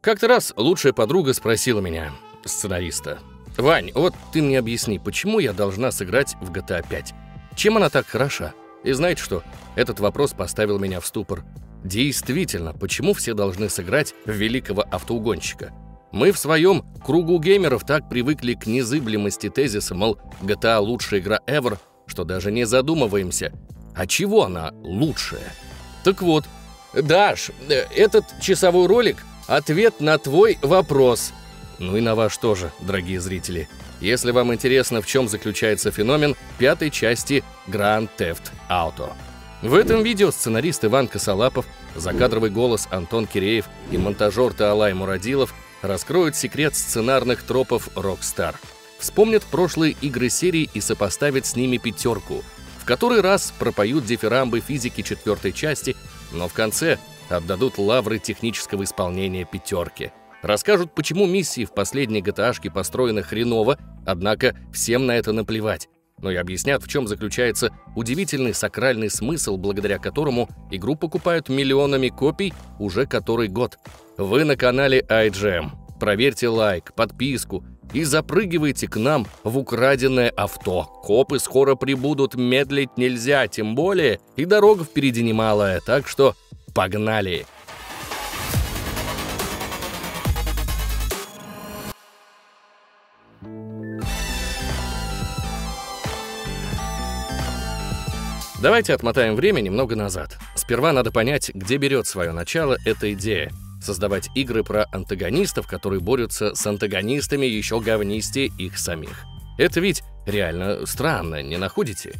Как-то раз лучшая подруга спросила меня, сценариста, «Вань, вот ты мне объясни, почему я должна сыграть в GTA 5? Чем она так хороша?» И знаете что? Этот вопрос поставил меня в ступор. Действительно, почему все должны сыграть в великого автоугонщика? Мы в своем кругу геймеров так привыкли к незыблемости тезиса, мол, GTA лучшая игра ever, что даже не задумываемся, а чего она лучшая? Так вот, Даш, э, этот часовой ролик — ответ на твой вопрос. Ну и на ваш тоже, дорогие зрители. Если вам интересно, в чем заключается феномен пятой части Grand Theft Auto. В этом видео сценарист Иван Косолапов, закадровый голос Антон Киреев и монтажер Таалай Мурадилов раскроют секрет сценарных тропов Rockstar. Вспомнят прошлые игры серии и сопоставят с ними пятерку. В который раз пропоют дифирамбы физики четвертой части, но в конце отдадут лавры технического исполнения пятерки – Расскажут, почему миссии в последней gta построены хреново, однако всем на это наплевать. Но и объяснят, в чем заключается удивительный сакральный смысл, благодаря которому игру покупают миллионами копий уже который год. Вы на канале iGEM. Проверьте лайк, подписку и запрыгивайте к нам в украденное авто. Копы скоро прибудут, медлить нельзя, тем более и дорога впереди немалая, так что погнали! Давайте отмотаем время немного назад. Сперва надо понять, где берет свое начало эта идея. Создавать игры про антагонистов, которые борются с антагонистами еще говнистее их самих. Это ведь реально странно, не находите?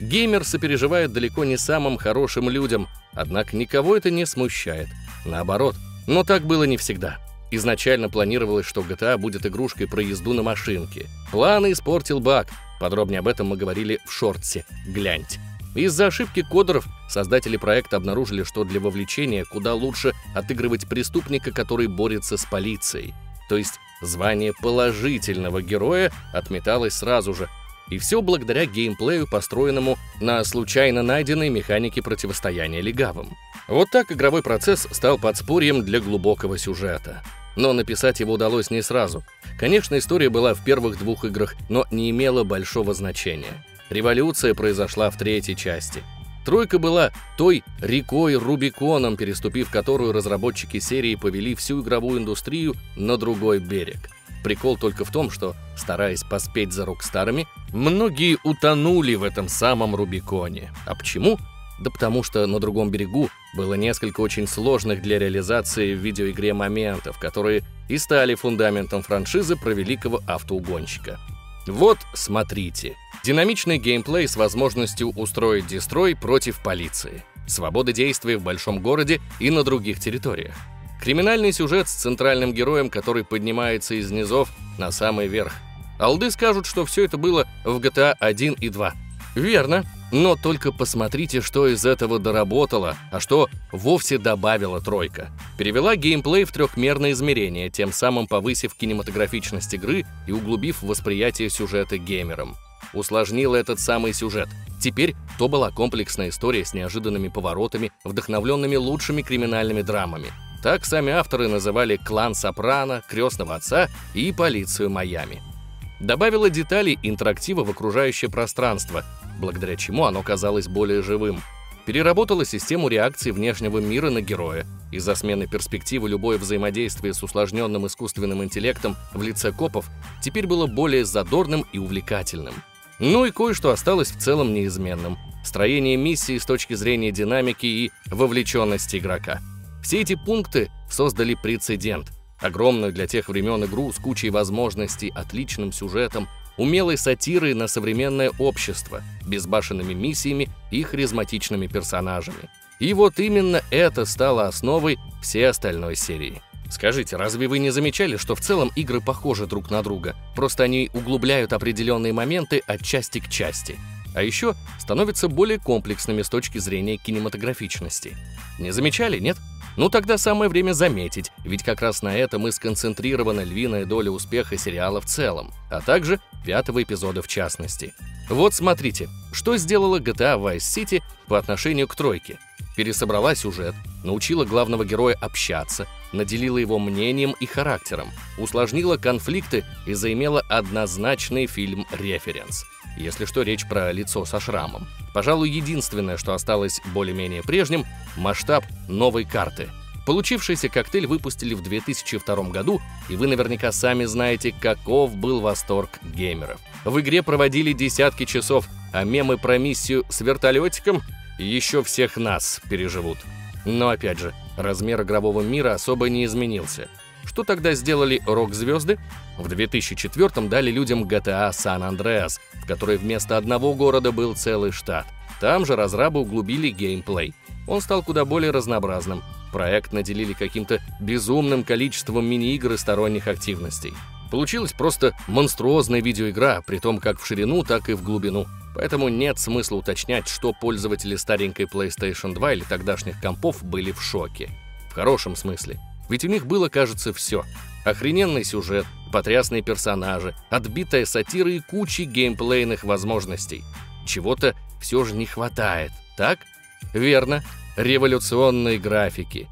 Геймер сопереживает далеко не самым хорошим людям, однако никого это не смущает. Наоборот, но так было не всегда. Изначально планировалось, что GTA будет игрушкой про езду на машинке. Планы испортил баг. Подробнее об этом мы говорили в шортсе. Гляньте. Из-за ошибки кодеров создатели проекта обнаружили, что для вовлечения куда лучше отыгрывать преступника, который борется с полицией. То есть звание положительного героя отметалось сразу же. И все благодаря геймплею, построенному на случайно найденной механике противостояния легавым. Вот так игровой процесс стал подспорьем для глубокого сюжета. Но написать его удалось не сразу. Конечно, история была в первых двух играх, но не имела большого значения. Революция произошла в третьей части. Тройка была той рекой Рубиконом, переступив которую разработчики серии повели всю игровую индустрию на другой берег. Прикол только в том, что, стараясь поспеть за Рокстарами, многие утонули в этом самом Рубиконе. А почему? Да потому что на другом берегу было несколько очень сложных для реализации в видеоигре моментов, которые и стали фундаментом франшизы про великого автоугонщика. Вот, смотрите. Динамичный геймплей с возможностью устроить дестрой против полиции. Свобода действий в большом городе и на других территориях. Криминальный сюжет с центральным героем, который поднимается из низов на самый верх. Алды скажут, что все это было в GTA 1 и 2. Верно, но только посмотрите, что из этого доработала, а что вовсе добавила тройка. Перевела геймплей в трехмерное измерение, тем самым повысив кинематографичность игры и углубив восприятие сюжета геймерам. Усложнила этот самый сюжет. Теперь то была комплексная история с неожиданными поворотами, вдохновленными лучшими криминальными драмами. Так сами авторы называли «Клан Сопрано», «Крестного отца» и «Полицию Майами». Добавила детали интерактива в окружающее пространство, благодаря чему оно казалось более живым. Переработала систему реакции внешнего мира на героя. Из-за смены перспективы любое взаимодействие с усложненным искусственным интеллектом в лице копов теперь было более задорным и увлекательным. Ну и кое-что осталось в целом неизменным. Строение миссии с точки зрения динамики и вовлеченности игрока. Все эти пункты создали прецедент. Огромную для тех времен игру с кучей возможностей, отличным сюжетом, умелой сатирой на современное общество, безбашенными миссиями и харизматичными персонажами. И вот именно это стало основой всей остальной серии. Скажите, разве вы не замечали, что в целом игры похожи друг на друга? Просто они углубляют определенные моменты от части к части. А еще становятся более комплексными с точки зрения кинематографичности. Не замечали, нет? Ну тогда самое время заметить, ведь как раз на этом и сконцентрирована львиная доля успеха сериала в целом, а также пятого эпизода в частности. Вот смотрите, что сделала GTA Vice City по отношению к тройке. Пересобрала сюжет, научила главного героя общаться, наделила его мнением и характером, усложнила конфликты и заимела однозначный фильм-референс. Если что, речь про лицо со шрамом. Пожалуй, единственное, что осталось более-менее прежним – масштаб новой карты. Получившийся коктейль выпустили в 2002 году, и вы наверняка сами знаете, каков был восторг геймеров. В игре проводили десятки часов, а мемы про миссию с вертолетиком еще всех нас переживут. Но опять же, размер игрового мира особо не изменился. Что тогда сделали рок-звезды? В 2004 дали людям GTA San Andreas, в которой вместо одного города был целый штат. Там же разрабы углубили геймплей. Он стал куда более разнообразным. Проект наделили каким-то безумным количеством мини-игр и сторонних активностей. Получилась просто монструозная видеоигра, при том как в ширину, так и в глубину. Поэтому нет смысла уточнять, что пользователи старенькой PlayStation 2 или тогдашних компов были в шоке. В хорошем смысле. Ведь у них было, кажется, все. Охрененный сюжет, потрясные персонажи, отбитая сатира и куча геймплейных возможностей. Чего-то все же не хватает, так? Верно, революционные графики.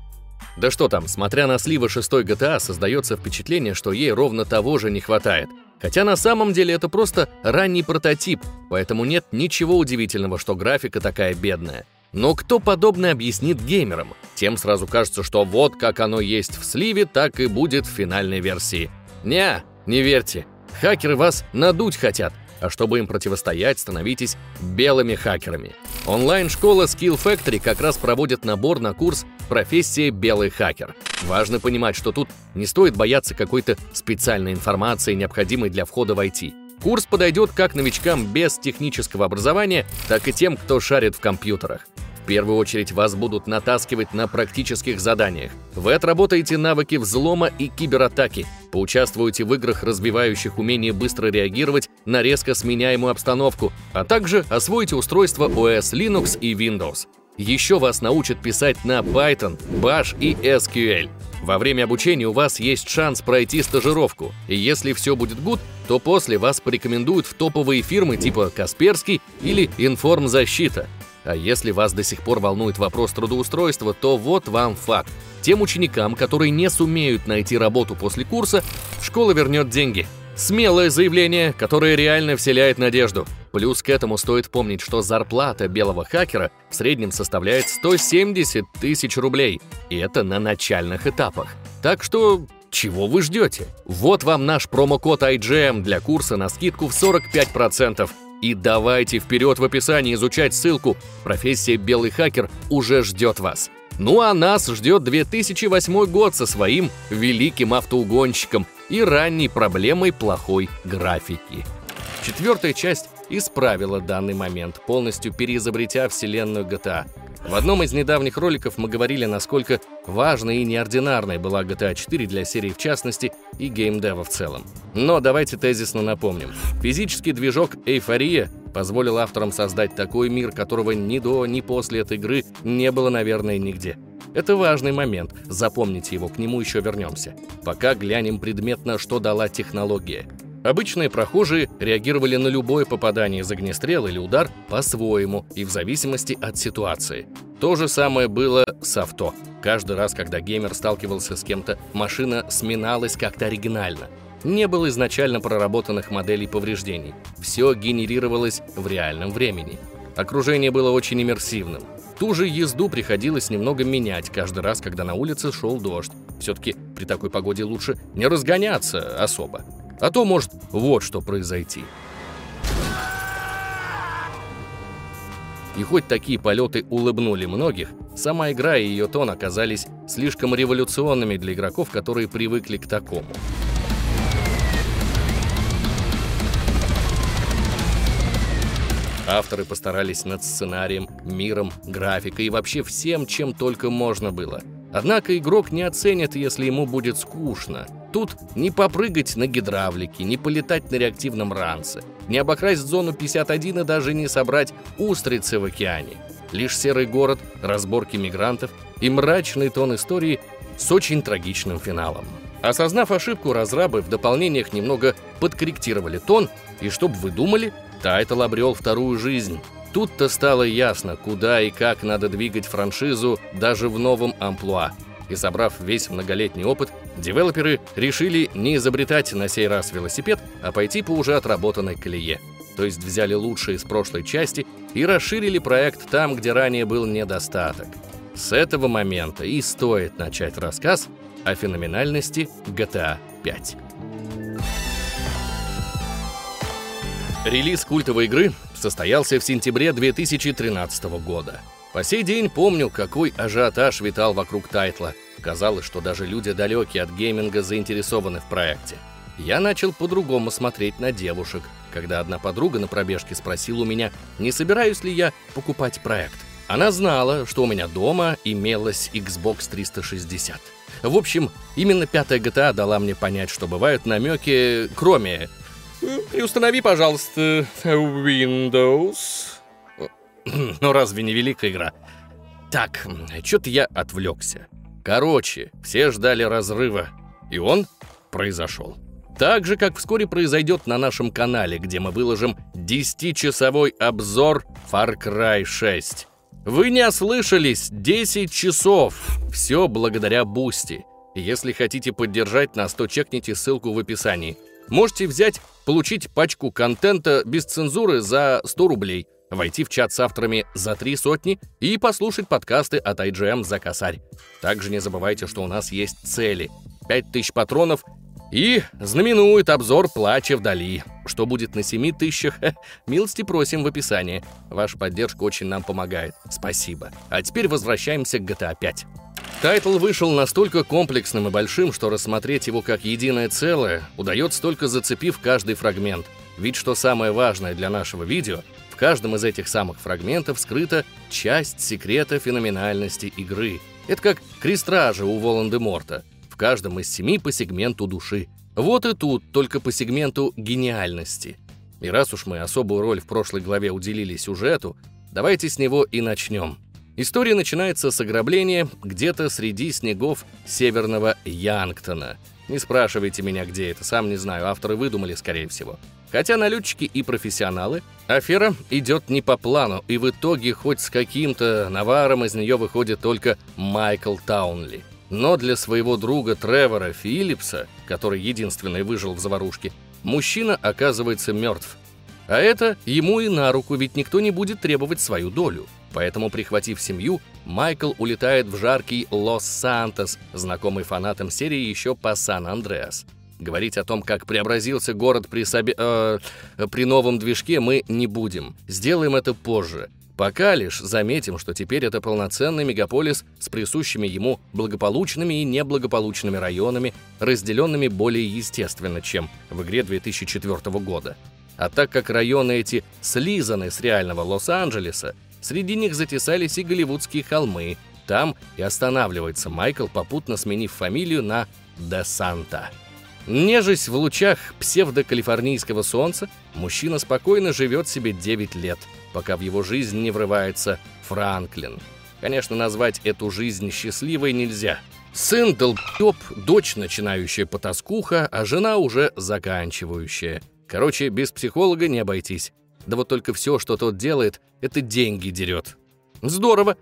Да что там, смотря на сливы 6 GTA, создается впечатление, что ей ровно того же не хватает – Хотя на самом деле это просто ранний прототип, поэтому нет ничего удивительного, что графика такая бедная. Но кто подобное объяснит геймерам? Тем сразу кажется, что вот как оно есть в сливе, так и будет в финальной версии. Не, не верьте. Хакеры вас надуть хотят, а чтобы им противостоять, становитесь белыми хакерами. Онлайн-школа Skill Factory как раз проводит набор на курс «Профессия белый хакер». Важно понимать, что тут не стоит бояться какой-то специальной информации, необходимой для входа в IT. Курс подойдет как новичкам без технического образования, так и тем, кто шарит в компьютерах. В первую очередь вас будут натаскивать на практических заданиях. Вы отработаете навыки взлома и кибератаки, поучаствуете в играх, разбивающих умение быстро реагировать на резко сменяемую обстановку, а также освоите устройства OS Linux и Windows. Еще вас научат писать на Python, Bash и SQL. Во время обучения у вас есть шанс пройти стажировку, и если все будет гуд, то после вас порекомендуют в топовые фирмы типа Касперский или Информзащита. А если вас до сих пор волнует вопрос трудоустройства, то вот вам факт. Тем ученикам, которые не сумеют найти работу после курса, школа вернет деньги. Смелое заявление, которое реально вселяет надежду. Плюс к этому стоит помнить, что зарплата белого хакера в среднем составляет 170 тысяч рублей. И это на начальных этапах. Так что чего вы ждете? Вот вам наш промокод IGM для курса на скидку в 45%. И давайте вперед в описании изучать ссылку. Профессия «Белый хакер» уже ждет вас. Ну а нас ждет 2008 год со своим великим автоугонщиком и ранней проблемой плохой графики. Четвертая часть исправила данный момент, полностью переизобретя вселенную GTA. В одном из недавних роликов мы говорили, насколько важной и неординарной была GTA 4 для серии в частности и геймдева в целом. Но давайте тезисно напомним. Физический движок «Эйфория» позволил авторам создать такой мир, которого ни до, ни после этой игры не было, наверное, нигде. Это важный момент, запомните его, к нему еще вернемся. Пока глянем предметно, что дала технология. Обычные прохожие реагировали на любое попадание из огнестрела или удар по-своему и в зависимости от ситуации. То же самое было с авто. Каждый раз, когда геймер сталкивался с кем-то, машина сминалась как-то оригинально. Не было изначально проработанных моделей повреждений. Все генерировалось в реальном времени. Окружение было очень иммерсивным. Ту же езду приходилось немного менять каждый раз, когда на улице шел дождь. Все-таки при такой погоде лучше не разгоняться особо. А то может вот что произойти. И хоть такие полеты улыбнули многих, сама игра и ее тон оказались слишком революционными для игроков, которые привыкли к такому. Авторы постарались над сценарием, миром, графикой и вообще всем, чем только можно было. Однако игрок не оценит, если ему будет скучно – Тут не попрыгать на гидравлике, не полетать на реактивном ранце, не обокрасть зону 51 и даже не собрать устрицы в океане. Лишь серый город, разборки мигрантов и мрачный тон истории с очень трагичным финалом. Осознав ошибку, разрабы в дополнениях немного подкорректировали тон, и чтобы вы думали, title обрел вторую жизнь. Тут-то стало ясно, куда и как надо двигать франшизу даже в новом амплуа. и собрав весь многолетний опыт, девелоперы решили не изобретать на сей раз велосипед, а пойти по уже отработанной колее. То есть взяли лучшее из прошлой части и расширили проект там, где ранее был недостаток. С этого момента и стоит начать рассказ о феноменальности GTA 5. Релиз культовой игры состоялся в сентябре 2013 года. По сей день помню, какой ажиотаж витал вокруг тайтла. Казалось, что даже люди далекие от гейминга заинтересованы в проекте. Я начал по-другому смотреть на девушек, когда одна подруга на пробежке спросила у меня, не собираюсь ли я покупать проект. Она знала, что у меня дома имелась Xbox 360. В общем, именно пятая GTA дала мне понять, что бывают намеки, кроме и установи, пожалуйста, Windows. Ну, разве не великая игра? Так, что-то я отвлекся. Короче, все ждали разрыва, и он произошел. Так же, как вскоре произойдет на нашем канале, где мы выложим 10-часовой обзор Far Cry 6. Вы не ослышались, 10 часов. Все благодаря Boosty. Если хотите поддержать нас, то чекните ссылку в описании. Можете взять, получить пачку контента без цензуры за 100 рублей, войти в чат с авторами за три сотни и послушать подкасты от IGM за косарь. Также не забывайте, что у нас есть цели. 5000 патронов и знаменует обзор «Плача вдали». Что будет на 7 тысячах? Милости просим в описании. Ваша поддержка очень нам помогает. Спасибо. А теперь возвращаемся к GTA 5. Title вышел настолько комплексным и большим, что рассмотреть его как единое целое удается только зацепив каждый фрагмент. Ведь что самое важное для нашего видео, в каждом из этих самых фрагментов скрыта часть секрета феноменальности игры. Это как крестражи у Волан-де-Морта. В каждом из семи по сегменту души. Вот и тут только по сегменту гениальности. И раз уж мы особую роль в прошлой главе уделили сюжету, давайте с него и начнем. История начинается с ограбления где-то среди снегов северного Янгтона. Не спрашивайте меня, где это, сам не знаю, авторы выдумали, скорее всего. Хотя налетчики и профессионалы, афера идет не по плану, и в итоге хоть с каким-то наваром из нее выходит только Майкл Таунли. Но для своего друга Тревора Филлипса, который единственный выжил в заварушке, мужчина оказывается мертв. А это ему и на руку, ведь никто не будет требовать свою долю. Поэтому, прихватив семью, Майкл улетает в жаркий Лос-Сантос, знакомый фанатам серии еще по Сан-Андреас. Говорить о том, как преобразился город при, соби... э, при новом движке, мы не будем. Сделаем это позже. Пока лишь заметим, что теперь это полноценный мегаполис с присущими ему благополучными и неблагополучными районами, разделенными более естественно, чем в игре 2004 года. А так как районы эти слизаны с реального Лос-Анджелеса, Среди них затесались и голливудские холмы. Там и останавливается Майкл, попутно сменив фамилию на Де Санта. Нежесть в лучах псевдокалифорнийского солнца, мужчина спокойно живет себе 9 лет, пока в его жизнь не врывается Франклин. Конечно, назвать эту жизнь счастливой нельзя. Сын долбёб, дочь начинающая потаскуха, а жена уже заканчивающая. Короче, без психолога не обойтись. Да вот только все, что тот делает, это деньги дерет. Здорово.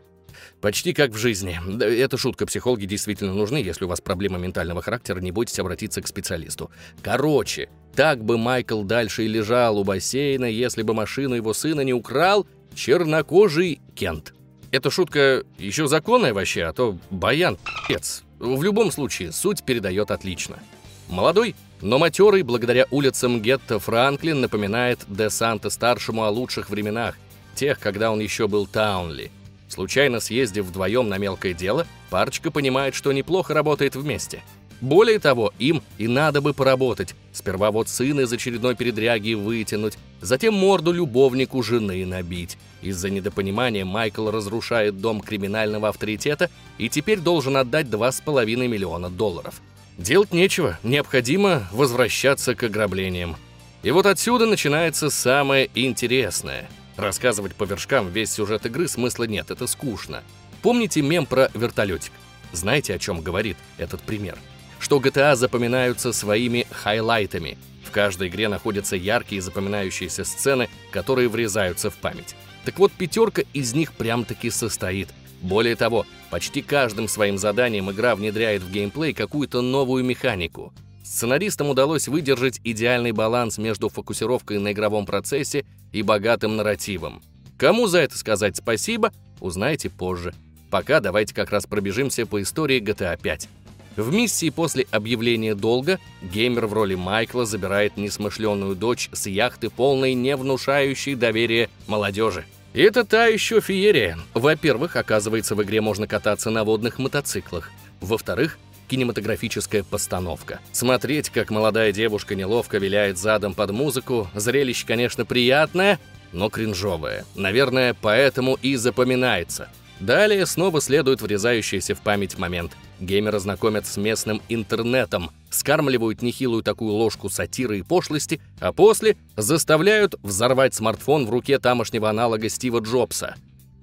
Почти как в жизни. Это шутка, психологи действительно нужны. Если у вас проблема ментального характера, не бойтесь обратиться к специалисту. Короче, так бы Майкл дальше и лежал у бассейна, если бы машину его сына не украл чернокожий Кент. Эта шутка еще законная вообще, а то баян пец. В любом случае, суть передает отлично. Молодой, но матерый, благодаря улицам гетто Франклин, напоминает Де Санта-старшему о лучших временах, тех, когда он еще был Таунли. Случайно съездив вдвоем на мелкое дело, парочка понимает, что неплохо работает вместе. Более того, им и надо бы поработать. Сперва вот сына из очередной передряги вытянуть, затем морду любовнику жены набить. Из-за недопонимания Майкл разрушает дом криминального авторитета и теперь должен отдать 2,5 миллиона долларов. Делать нечего, необходимо возвращаться к ограблениям. И вот отсюда начинается самое интересное. Рассказывать по вершкам весь сюжет игры смысла нет, это скучно. Помните мем про вертолетик? Знаете, о чем говорит этот пример? Что GTA запоминаются своими хайлайтами. В каждой игре находятся яркие запоминающиеся сцены, которые врезаются в память. Так вот, пятерка из них прям-таки состоит. Более того, почти каждым своим заданием игра внедряет в геймплей какую-то новую механику. Сценаристам удалось выдержать идеальный баланс между фокусировкой на игровом процессе и богатым нарративом. Кому за это сказать спасибо, узнаете позже. Пока давайте как раз пробежимся по истории GTA 5. В миссии после объявления долга геймер в роли Майкла забирает несмышленную дочь с яхты, полной не внушающей доверия молодежи. И это та еще феерия. Во-первых, оказывается, в игре можно кататься на водных мотоциклах. Во-вторых, кинематографическая постановка. Смотреть, как молодая девушка неловко виляет задом под музыку, зрелище, конечно, приятное, но кринжовое. Наверное, поэтому и запоминается. Далее снова следует врезающийся в память момент – Геймера знакомят с местным интернетом, скармливают нехилую такую ложку сатиры и пошлости, а после заставляют взорвать смартфон в руке тамошнего аналога Стива Джобса.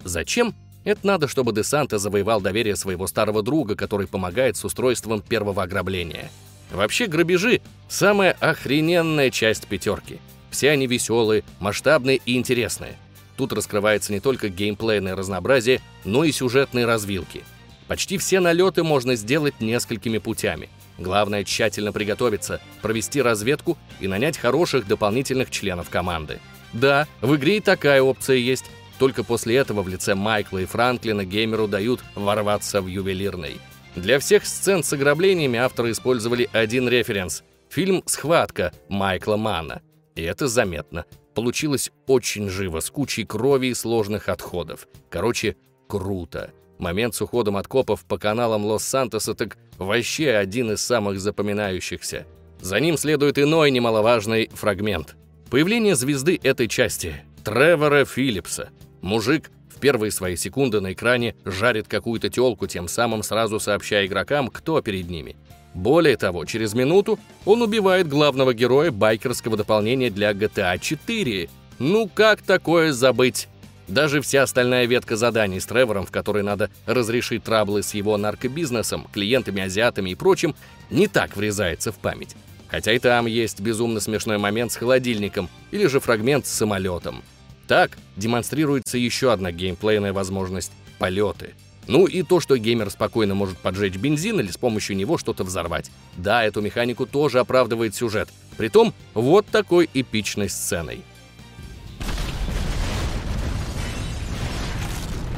Зачем? Это надо, чтобы Десанта завоевал доверие своего старого друга, который помогает с устройством первого ограбления. Вообще, грабежи — самая охрененная часть пятерки. Все они веселые, масштабные и интересные. Тут раскрывается не только геймплейное разнообразие, но и сюжетные развилки — Почти все налеты можно сделать несколькими путями. Главное тщательно приготовиться, провести разведку и нанять хороших дополнительных членов команды. Да, в игре и такая опция есть. Только после этого в лице Майкла и Франклина геймеру дают ворваться в ювелирный. Для всех сцен с ограблениями авторы использовали один референс – фильм «Схватка» Майкла Манна. И это заметно. Получилось очень живо, с кучей крови и сложных отходов. Короче, круто. Момент с уходом от копов по каналам Лос-Сантоса так вообще один из самых запоминающихся. За ним следует иной немаловажный фрагмент. Появление звезды этой части – Тревора Филлипса. Мужик в первые свои секунды на экране жарит какую-то тёлку, тем самым сразу сообщая игрокам, кто перед ними. Более того, через минуту он убивает главного героя байкерского дополнения для GTA 4. Ну как такое забыть? Даже вся остальная ветка заданий с Тревором, в которой надо разрешить траблы с его наркобизнесом, клиентами, азиатами и прочим, не так врезается в память. Хотя и там есть безумно смешной момент с холодильником или же фрагмент с самолетом. Так демонстрируется еще одна геймплейная возможность — полеты. Ну и то, что геймер спокойно может поджечь бензин или с помощью него что-то взорвать. Да, эту механику тоже оправдывает сюжет. Притом вот такой эпичной сценой.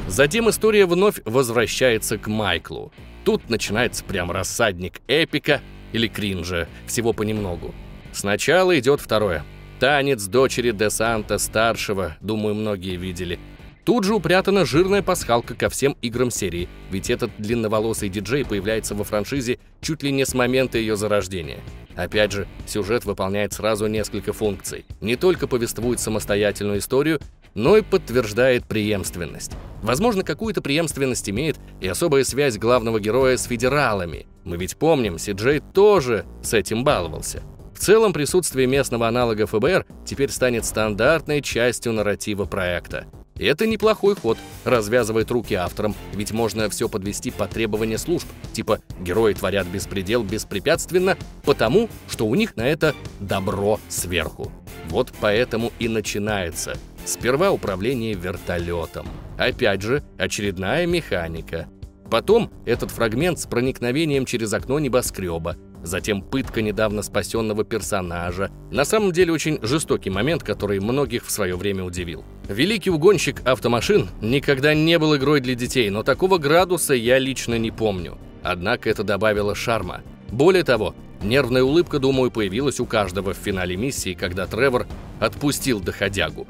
Затем история вновь возвращается к Майклу. Тут начинается прям рассадник эпика или кринжа, всего понемногу. Сначала идет второе. Танец дочери Десанта старшего, думаю, многие видели. Тут же упрятана жирная пасхалка ко всем играм серии, ведь этот длинноволосый диджей появляется во франшизе чуть ли не с момента ее зарождения. Опять же, сюжет выполняет сразу несколько функций. Не только повествует самостоятельную историю, но и подтверждает преемственность. Возможно, какую-то преемственность имеет и особая связь главного героя с федералами. Мы ведь помним, Си-Джей тоже с этим баловался. Целом, присутствие местного аналога ФБР теперь станет стандартной частью нарратива проекта. И это неплохой ход, развязывает руки авторам, ведь можно все подвести под требования служб, типа герои творят беспредел беспрепятственно, потому что у них на это добро сверху. Вот поэтому и начинается – Сперва управление вертолетом. Опять же, очередная механика. Потом этот фрагмент с проникновением через окно небоскреба. Затем пытка недавно спасенного персонажа. На самом деле очень жестокий момент, который многих в свое время удивил. Великий угонщик автомашин никогда не был игрой для детей, но такого градуса я лично не помню. Однако это добавило шарма. Более того, нервная улыбка, думаю, появилась у каждого в финале миссии, когда Тревор отпустил доходягу.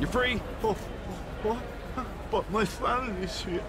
You free? Oh, what? But my family's here.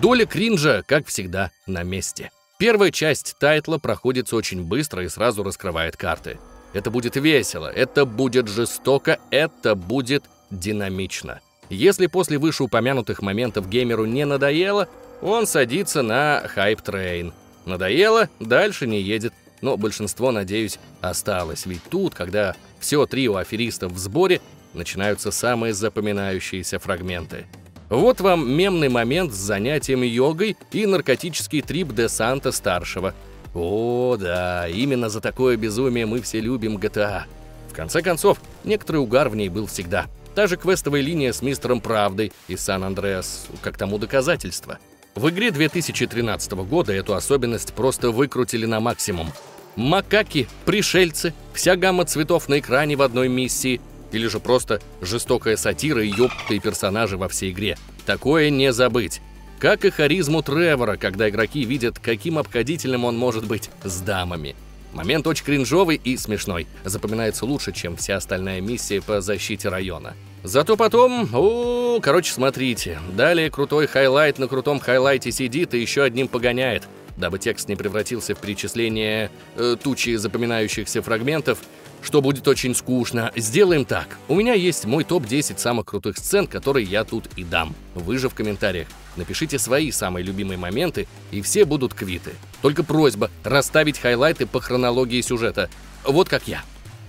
Доля кринжа, как всегда, на месте. Первая часть тайтла проходится очень быстро и сразу раскрывает карты. Это будет весело, это будет жестоко, это будет динамично. Если после вышеупомянутых моментов геймеру не надоело, он садится на hype train. Надоело, дальше не едет но большинство, надеюсь, осталось. Ведь тут, когда все трио аферистов в сборе, начинаются самые запоминающиеся фрагменты. Вот вам мемный момент с занятием йогой и наркотический трип Десанта старшего. О, да, именно за такое безумие мы все любим GTA. В конце концов, некоторый угар в ней был всегда. Та же квестовая линия с мистером Правдой из Сан-Андреас, как тому доказательство. В игре 2013 года эту особенность просто выкрутили на максимум. Макаки, пришельцы, вся гамма цветов на экране в одной миссии, или же просто жестокая сатира и ёптые персонажи во всей игре. Такое не забыть. Как и харизму Тревора, когда игроки видят, каким обходительным он может быть с дамами. Момент очень кринжовый и смешной. Запоминается лучше, чем вся остальная миссия по защите района. Зато потом... О, короче, смотрите. Далее крутой highlight на крутом highlight е сидит и еще одним погоняет. Дабы текст не превратился в перечисление э, тучи запоминающихся фрагментов, что будет очень скучно, сделаем так. У меня есть мой топ-10 самых крутых сцен, которые я тут и дам. Вы же в комментариях напишите свои самые любимые моменты, и все будут квиты. Только просьба расставить хайлайты по хронологии сюжета. Вот как я.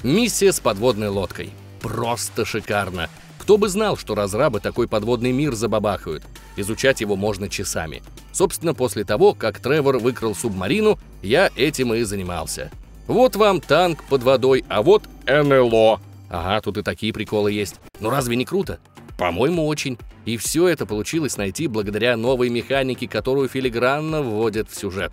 Миссия с подводной лодкой. Просто шикарно. Кто бы знал, что разрабы такой подводный мир забабахают. Изучать его можно часами. Собственно, после того, как Тревор выкрал субмарину, я этим и занимался. Вот вам танк под водой, а вот НЛО. Ага, тут и такие приколы есть. Но разве не круто? По-моему, очень. И все это получилось найти благодаря новой механике, которую филигранно вводят в сюжет.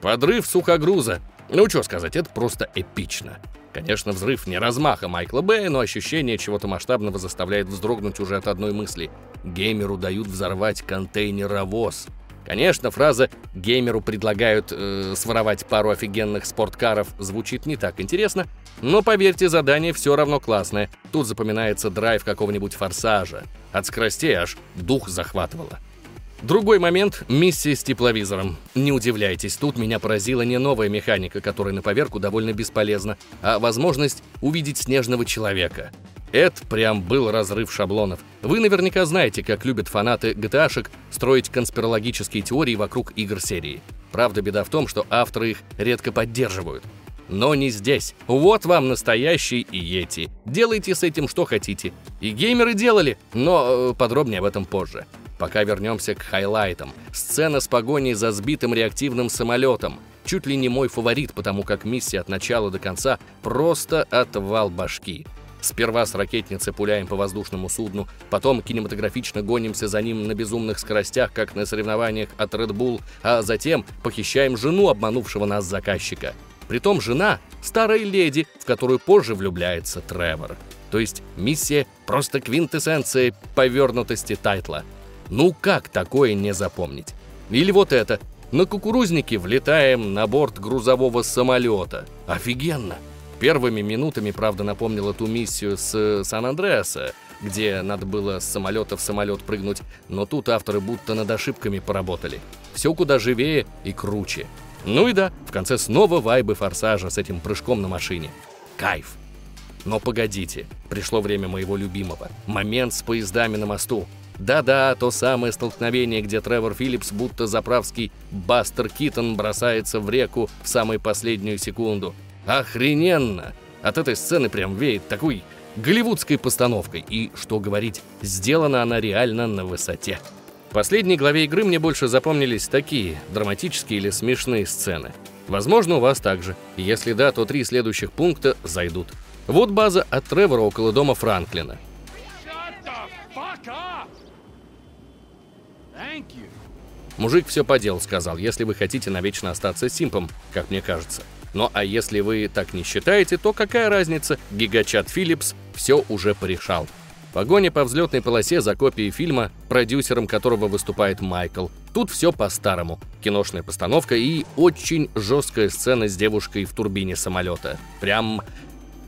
Подрыв сухогруза. Ну, что сказать, это просто эпично. Конечно, взрыв не размаха Майкла Бэя, но ощущение чего-то масштабного заставляет вздрогнуть уже от одной мысли. Геймеру дают взорвать контейнеровоз. Конечно, фраза «геймеру предлагают э, своровать пару офигенных спорткаров» звучит не так интересно, но поверьте, задание все равно классное. Тут запоминается драйв какого-нибудь форсажа. От скоростей аж дух захватывало. Другой момент — миссия с тепловизором. Не удивляйтесь, тут меня поразила не новая механика, которая на поверку довольно бесполезна, а возможность увидеть снежного человека. Это прям был разрыв шаблонов. Вы наверняка знаете, как любят фанаты GTA-шек строить конспирологические теории вокруг игр серии. Правда, беда в том, что авторы их редко поддерживают. Но не здесь. Вот вам настоящий Иети. Делайте с этим что хотите. И геймеры делали, но э, подробнее об этом позже. Пока вернемся к хайлайтам. Сцена с погоней за сбитым реактивным самолетом. Чуть ли не мой фаворит, потому как миссия от начала до конца просто отвал башки. Сперва с ракетницы пуляем по воздушному судну, потом кинематографично гонимся за ним на безумных скоростях, как на соревнованиях от Red Bull, а затем похищаем жену обманувшего нас заказчика. Притом жена — старая леди, в которую позже влюбляется Тревор. То есть миссия — просто квинтэссенция повернутости тайтла. Ну как такое не запомнить? Или вот это. На кукурузнике влетаем на борт грузового самолета. Офигенно! Первыми минутами, правда, напомнила ту миссию с Сан-Андреаса, где надо было с самолета в самолет прыгнуть, но тут авторы будто над ошибками поработали. Все куда живее и круче. Ну и да, в конце снова вайбы форсажа с этим прыжком на машине. Кайф. Но погодите, пришло время моего любимого. Момент с поездами на мосту. Да-да, то самое столкновение, где Тревор Филлипс, будто заправский Бастер Китон, бросается в реку в самую последнюю секунду. Охрененно! От этой сцены прям веет такой голливудской постановкой. И, что говорить, сделана она реально на высоте. В последней главе игры мне больше запомнились такие драматические или смешные сцены. Возможно, у вас также. Если да, то три следующих пункта зайдут. Вот база от Тревора около дома Франклина. Мужик все по делу сказал, если вы хотите навечно остаться симпом, как мне кажется. Ну а если вы так не считаете, то какая разница, гигачат Philips все уже порешал. Погоня по взлетной полосе за копией фильма, продюсером которого выступает Майкл. Тут все по-старому. Киношная постановка и очень жесткая сцена с девушкой в турбине самолета. Прям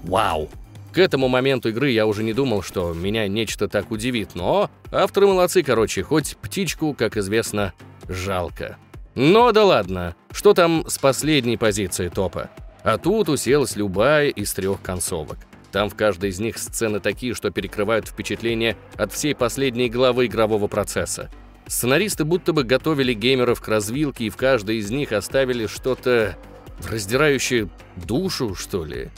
вау. К этому моменту игры я уже не думал, что меня нечто так удивит, но авторы молодцы, короче, хоть птичку, как известно, жалко. Но да ладно, что там с последней позиции топа? А тут уселась любая из трех концовок. Там в каждой из них сцены такие, что перекрывают впечатление от всей последней главы игрового процесса. Сценаристы будто бы готовили геймеров к развилке, и в каждой из них оставили что-то раздирающее душу, что ли.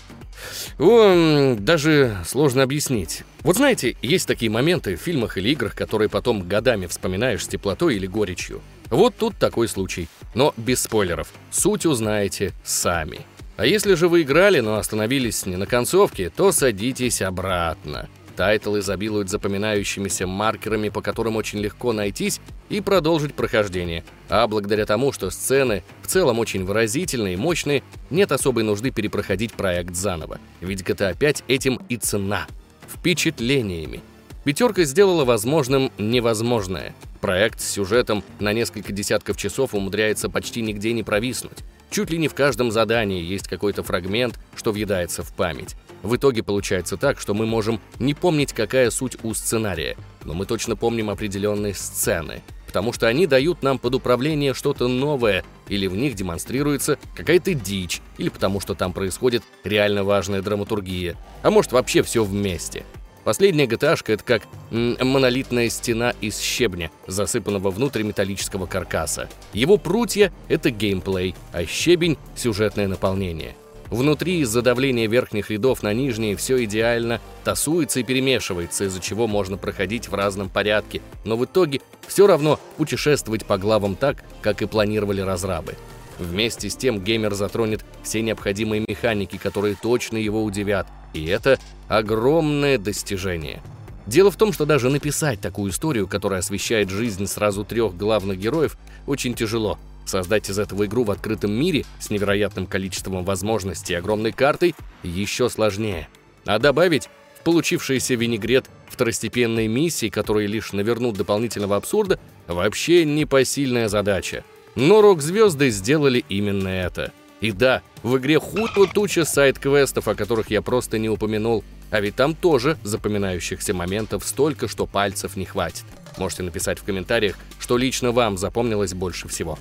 О, даже сложно объяснить. Вот знаете, есть такие моменты в фильмах или играх, которые потом годами вспоминаешь с теплотой или горечью. Вот тут такой случай. Но без спойлеров. Суть узнаете сами. А если же вы играли, но остановились не на концовке, то садитесь обратно. Title изобилует запоминающимися маркерами, по которым очень легко найтись и продолжить прохождение. А благодаря тому, что сцены в целом очень выразительные и мощные, нет особой нужды перепроходить проект заново. Ведь GTA 5 этим и цена. Впечатлениями. Пятерка сделала возможным невозможное. Проект с сюжетом на несколько десятков часов умудряется почти нигде не провиснуть. Чуть ли не в каждом задании есть какой-то фрагмент, что въедается в память. В итоге получается так, что мы можем не помнить, какая суть у сценария, но мы точно помним определенные сцены, потому что они дают нам под управление что-то новое, или в них демонстрируется какая-то дичь, или потому что там происходит реально важная драматургия, а может вообще все вместе. Последняя gta это как монолитная стена из щебня, засыпанного внутрь металлического каркаса. Его прутья — это геймплей, а щебень — сюжетное наполнение. Внутри из-за давления верхних рядов на нижние все идеально тасуется и перемешивается, из-за чего можно проходить в разном порядке, но в итоге все равно путешествовать по главам так, как и планировали разрабы. Вместе с тем геймер затронет все необходимые механики, которые точно его удивят, и это огромное достижение. Дело в том, что даже написать такую историю, которая освещает жизнь сразу трех главных героев, очень тяжело – Создать из этого игру в открытом мире с невероятным количеством возможностей и огромной картой еще сложнее. А добавить в получившийся винегрет второстепенные миссии, которые лишь навернут дополнительного абсурда, вообще непосильная задача. Но рок-звезды сделали именно это. И да, в игре худо туча сайт-квестов, о которых я просто не упомянул, а ведь там тоже запоминающихся моментов столько, что пальцев не хватит. Можете написать в комментариях, что лично вам запомнилось больше всего.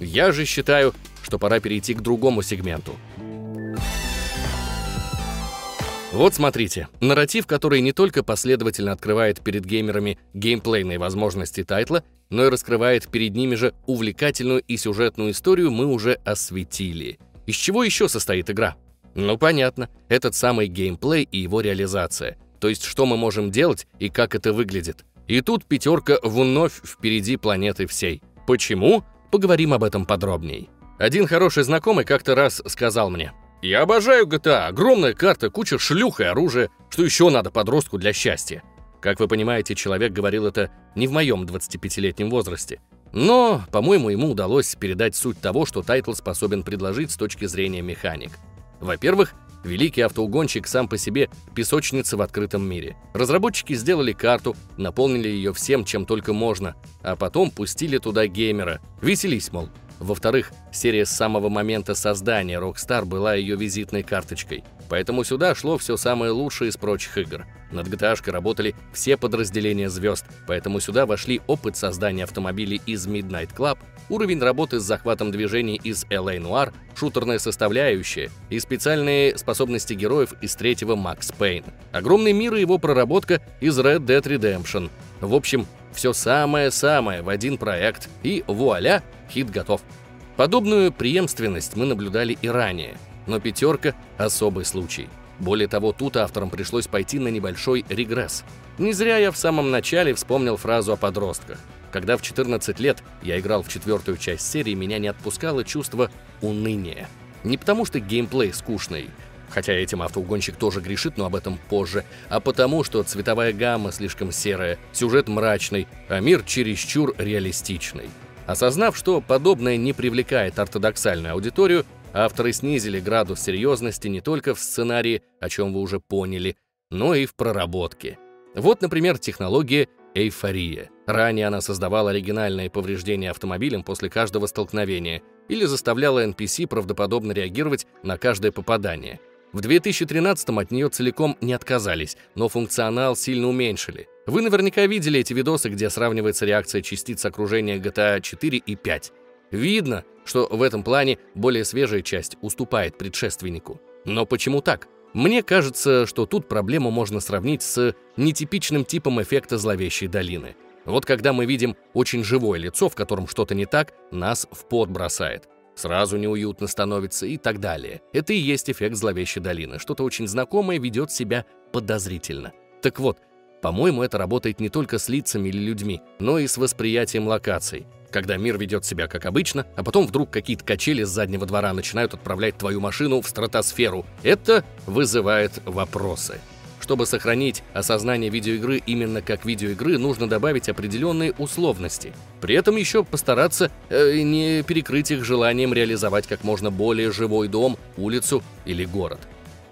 Я же считаю, что пора перейти к другому сегменту. Вот смотрите, нарратив, который не только последовательно открывает перед геймерами геймплейные возможности тайтла, но и раскрывает перед ними же увлекательную и сюжетную историю, мы уже осветили. Из чего еще состоит игра? Ну понятно, этот самый геймплей и его реализация. То есть что мы можем делать и как это выглядит. И тут пятерка вновь впереди планеты всей. Почему? Поговорим об этом подробней. Один хороший знакомый как-то раз сказал мне, «Я обожаю GTA, огромная карта, куча шлюх и оружия, что еще надо подростку для счастья?» Как вы понимаете, человек говорил это не в моем 25-летнем возрасте. Но, по-моему, ему удалось передать суть того, что тайтл способен предложить с точки зрения механик. Во-первых, Великий автоугонщик сам по себе песочница в открытом мире. Разработчики сделали карту, наполнили ее всем, чем только можно, а потом пустили туда геймера. Веселись, мол. Во-вторых, серия с самого момента создания Rockstar была ее визитной карточкой. Поэтому сюда шло все самое лучшее из прочих игр. Над GTA работали все подразделения звезд, поэтому сюда вошли опыт создания автомобилей из Midnight Club, уровень работы с захватом движений из LA Noir, шутерная составляющая и специальные способности героев из третьего Max Payne. Огромный мир и его проработка из Red Dead Redemption. В общем, все самое-самое в один проект, и вуаля, хит готов. Подобную преемственность мы наблюдали и ранее, но «пятерка» — особый случай. Более того, тут авторам пришлось пойти на небольшой регресс. Не зря я в самом начале вспомнил фразу о подростках. Когда в 14 лет я играл в четвертую часть серии, меня не отпускало чувство уныния. Не потому что геймплей скучный, хотя этим автоугонщик тоже грешит, но об этом позже, а потому что цветовая гамма слишком серая, сюжет мрачный, а мир чересчур реалистичный. Осознав, что подобное не привлекает ортодоксальную аудиторию, авторы снизили градус серьезности не только в сценарии, о чем вы уже поняли, но и в проработке. Вот, например, технология эйфория. Ранее она создавала оригинальные повреждения автомобилям после каждого столкновения или заставляла NPC правдоподобно реагировать на каждое попадание. В 2013-м от нее целиком не отказались, но функционал сильно уменьшили. Вы наверняка видели эти видосы, где сравнивается реакция частиц окружения GTA 4 и 5. Видно, что в этом плане более свежая часть уступает предшественнику. Но почему так? Мне кажется, что тут проблему можно сравнить с нетипичным типом эффекта зловещей долины. Вот когда мы видим очень живое лицо, в котором что-то не так, нас в пот бросает. Сразу неуютно становится и так далее. Это и есть эффект зловещей долины. Что-то очень знакомое ведет себя подозрительно. Так вот, по-моему, это работает не только с лицами или людьми, но и с восприятием локаций когда мир ведет себя как обычно, а потом вдруг какие-то качели с заднего двора начинают отправлять твою машину в стратосферу. Это вызывает вопросы. чтобы сохранить осознание видеоигры именно как видеоигры, нужно добавить определенные условности. При этом еще постараться э, не перекрыть их желанием реализовать как можно более живой дом, улицу или город.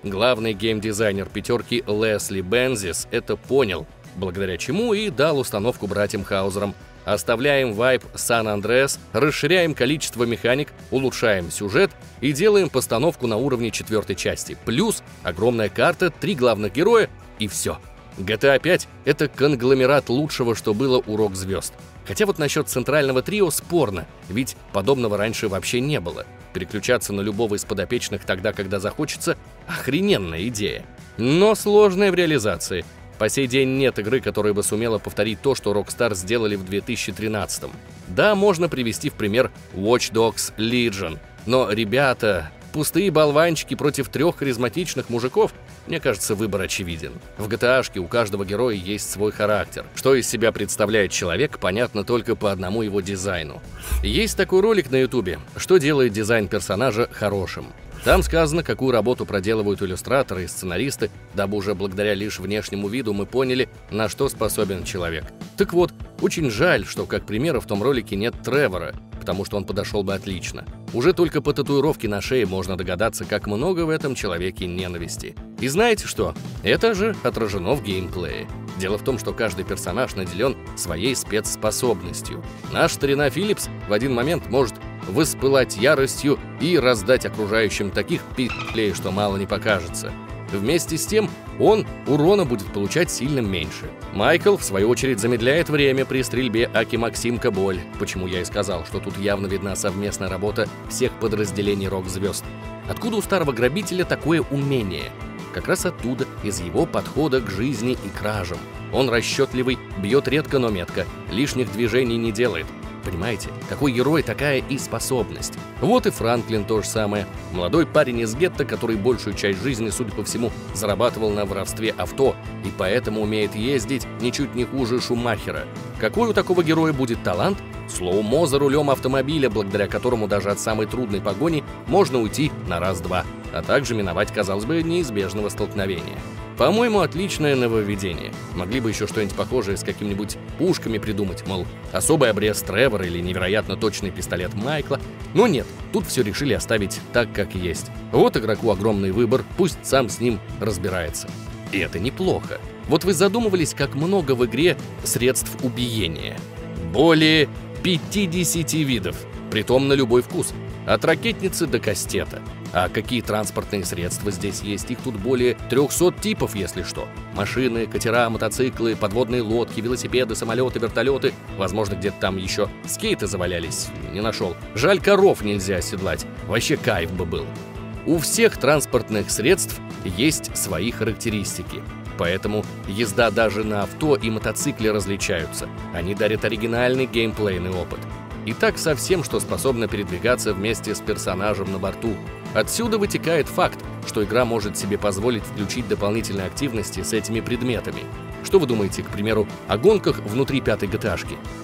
Главный геймдизайнер пятерки Лесли Бензис это понял, благодаря чему и дал установку братьям Хаузерам Оставляем вайп Сан-Андреас, расширяем количество механик, улучшаем сюжет и делаем постановку на уровне четвертой части. Плюс огромная карта, три главных героя и все. GTA 5 — это конгломерат лучшего, что было у Рок Звезд. Хотя вот насчет центрального трио спорно, ведь подобного раньше вообще не было. Переключаться на любого из подопечных тогда, когда захочется — охрененная идея. Но сложная в реализации — по сей день нет игры, которая бы сумела повторить то, что Rockstar сделали в 2013 -м. Да, можно привести в пример Watch Dogs Legion, но, ребята, пустые болванчики против трех харизматичных мужиков, мне кажется, выбор очевиден. В GTA у каждого героя есть свой характер. Что из себя представляет человек, понятно только по одному его дизайну. Есть такой ролик на ютубе «Что делает дизайн персонажа хорошим?». Там сказано, какую работу проделывают иллюстраторы и сценаристы, дабы уже благодаря лишь внешнему виду мы поняли, на что способен человек. Так вот, очень жаль, что, как примера, в том ролике нет Тревора, потому что он подошел бы отлично. Уже только по татуировке на шее можно догадаться, как много в этом человеке ненависти. И знаете что? Это же отражено в геймплее. Дело в том, что каждый персонаж наделен своей спецспособностью. Наш старина Филлипс в один момент может воспылать яростью и раздать окружающим таких пи***лей, что мало не покажется. Вместе с тем, он урона будет получать сильно меньше. Майкл, в свою очередь, замедляет время при стрельбе Аки Максимка Боль, почему я и сказал, что тут явно видна совместная работа всех подразделений рок-звезд. Откуда у старого грабителя такое умение? Как раз оттуда, из его подхода к жизни и кражам. Он расчетливый, бьет редко, но метко, лишних движений не делает, Понимаете, какой герой, такая и способность. Вот и Франклин то же самое. Молодой парень из гетто, который большую часть жизни, судя по всему, зарабатывал на воровстве авто, и поэтому умеет ездить ничуть не хуже Шумахера. Какой у такого героя будет талант? Слоумо за рулем автомобиля, благодаря которому даже от самой трудной погони можно уйти на раз-два, а также миновать, казалось бы, неизбежного столкновения. По-моему, отличное нововведение. Могли бы еще что-нибудь похожее с какими-нибудь пушками придумать, мол, особый обрез Тревора или невероятно точный пистолет Майкла. Но нет, тут все решили оставить так, как есть. Вот игроку огромный выбор, пусть сам с ним разбирается. И это неплохо. Вот вы задумывались, как много в игре средств убиения. Более 50 видов, притом на любой вкус. От ракетницы до кастета – а какие транспортные средства здесь есть? Их тут более 300 типов, если что. Машины, катера, мотоциклы, подводные лодки, велосипеды, самолеты, вертолеты. Возможно, где-то там еще скейты завалялись. Не нашел. Жаль, коров нельзя оседлать. Вообще кайф бы был. У всех транспортных средств есть свои характеристики. Поэтому езда даже на авто и мотоцикле различаются. Они дарят оригинальный геймплейный опыт. И так со всем, что способно передвигаться вместе с персонажем на борту. Отсюда вытекает факт, что игра может себе позволить включить дополнительные активности с этими предметами. Что вы думаете, к примеру, о гонках внутри пятой GTA?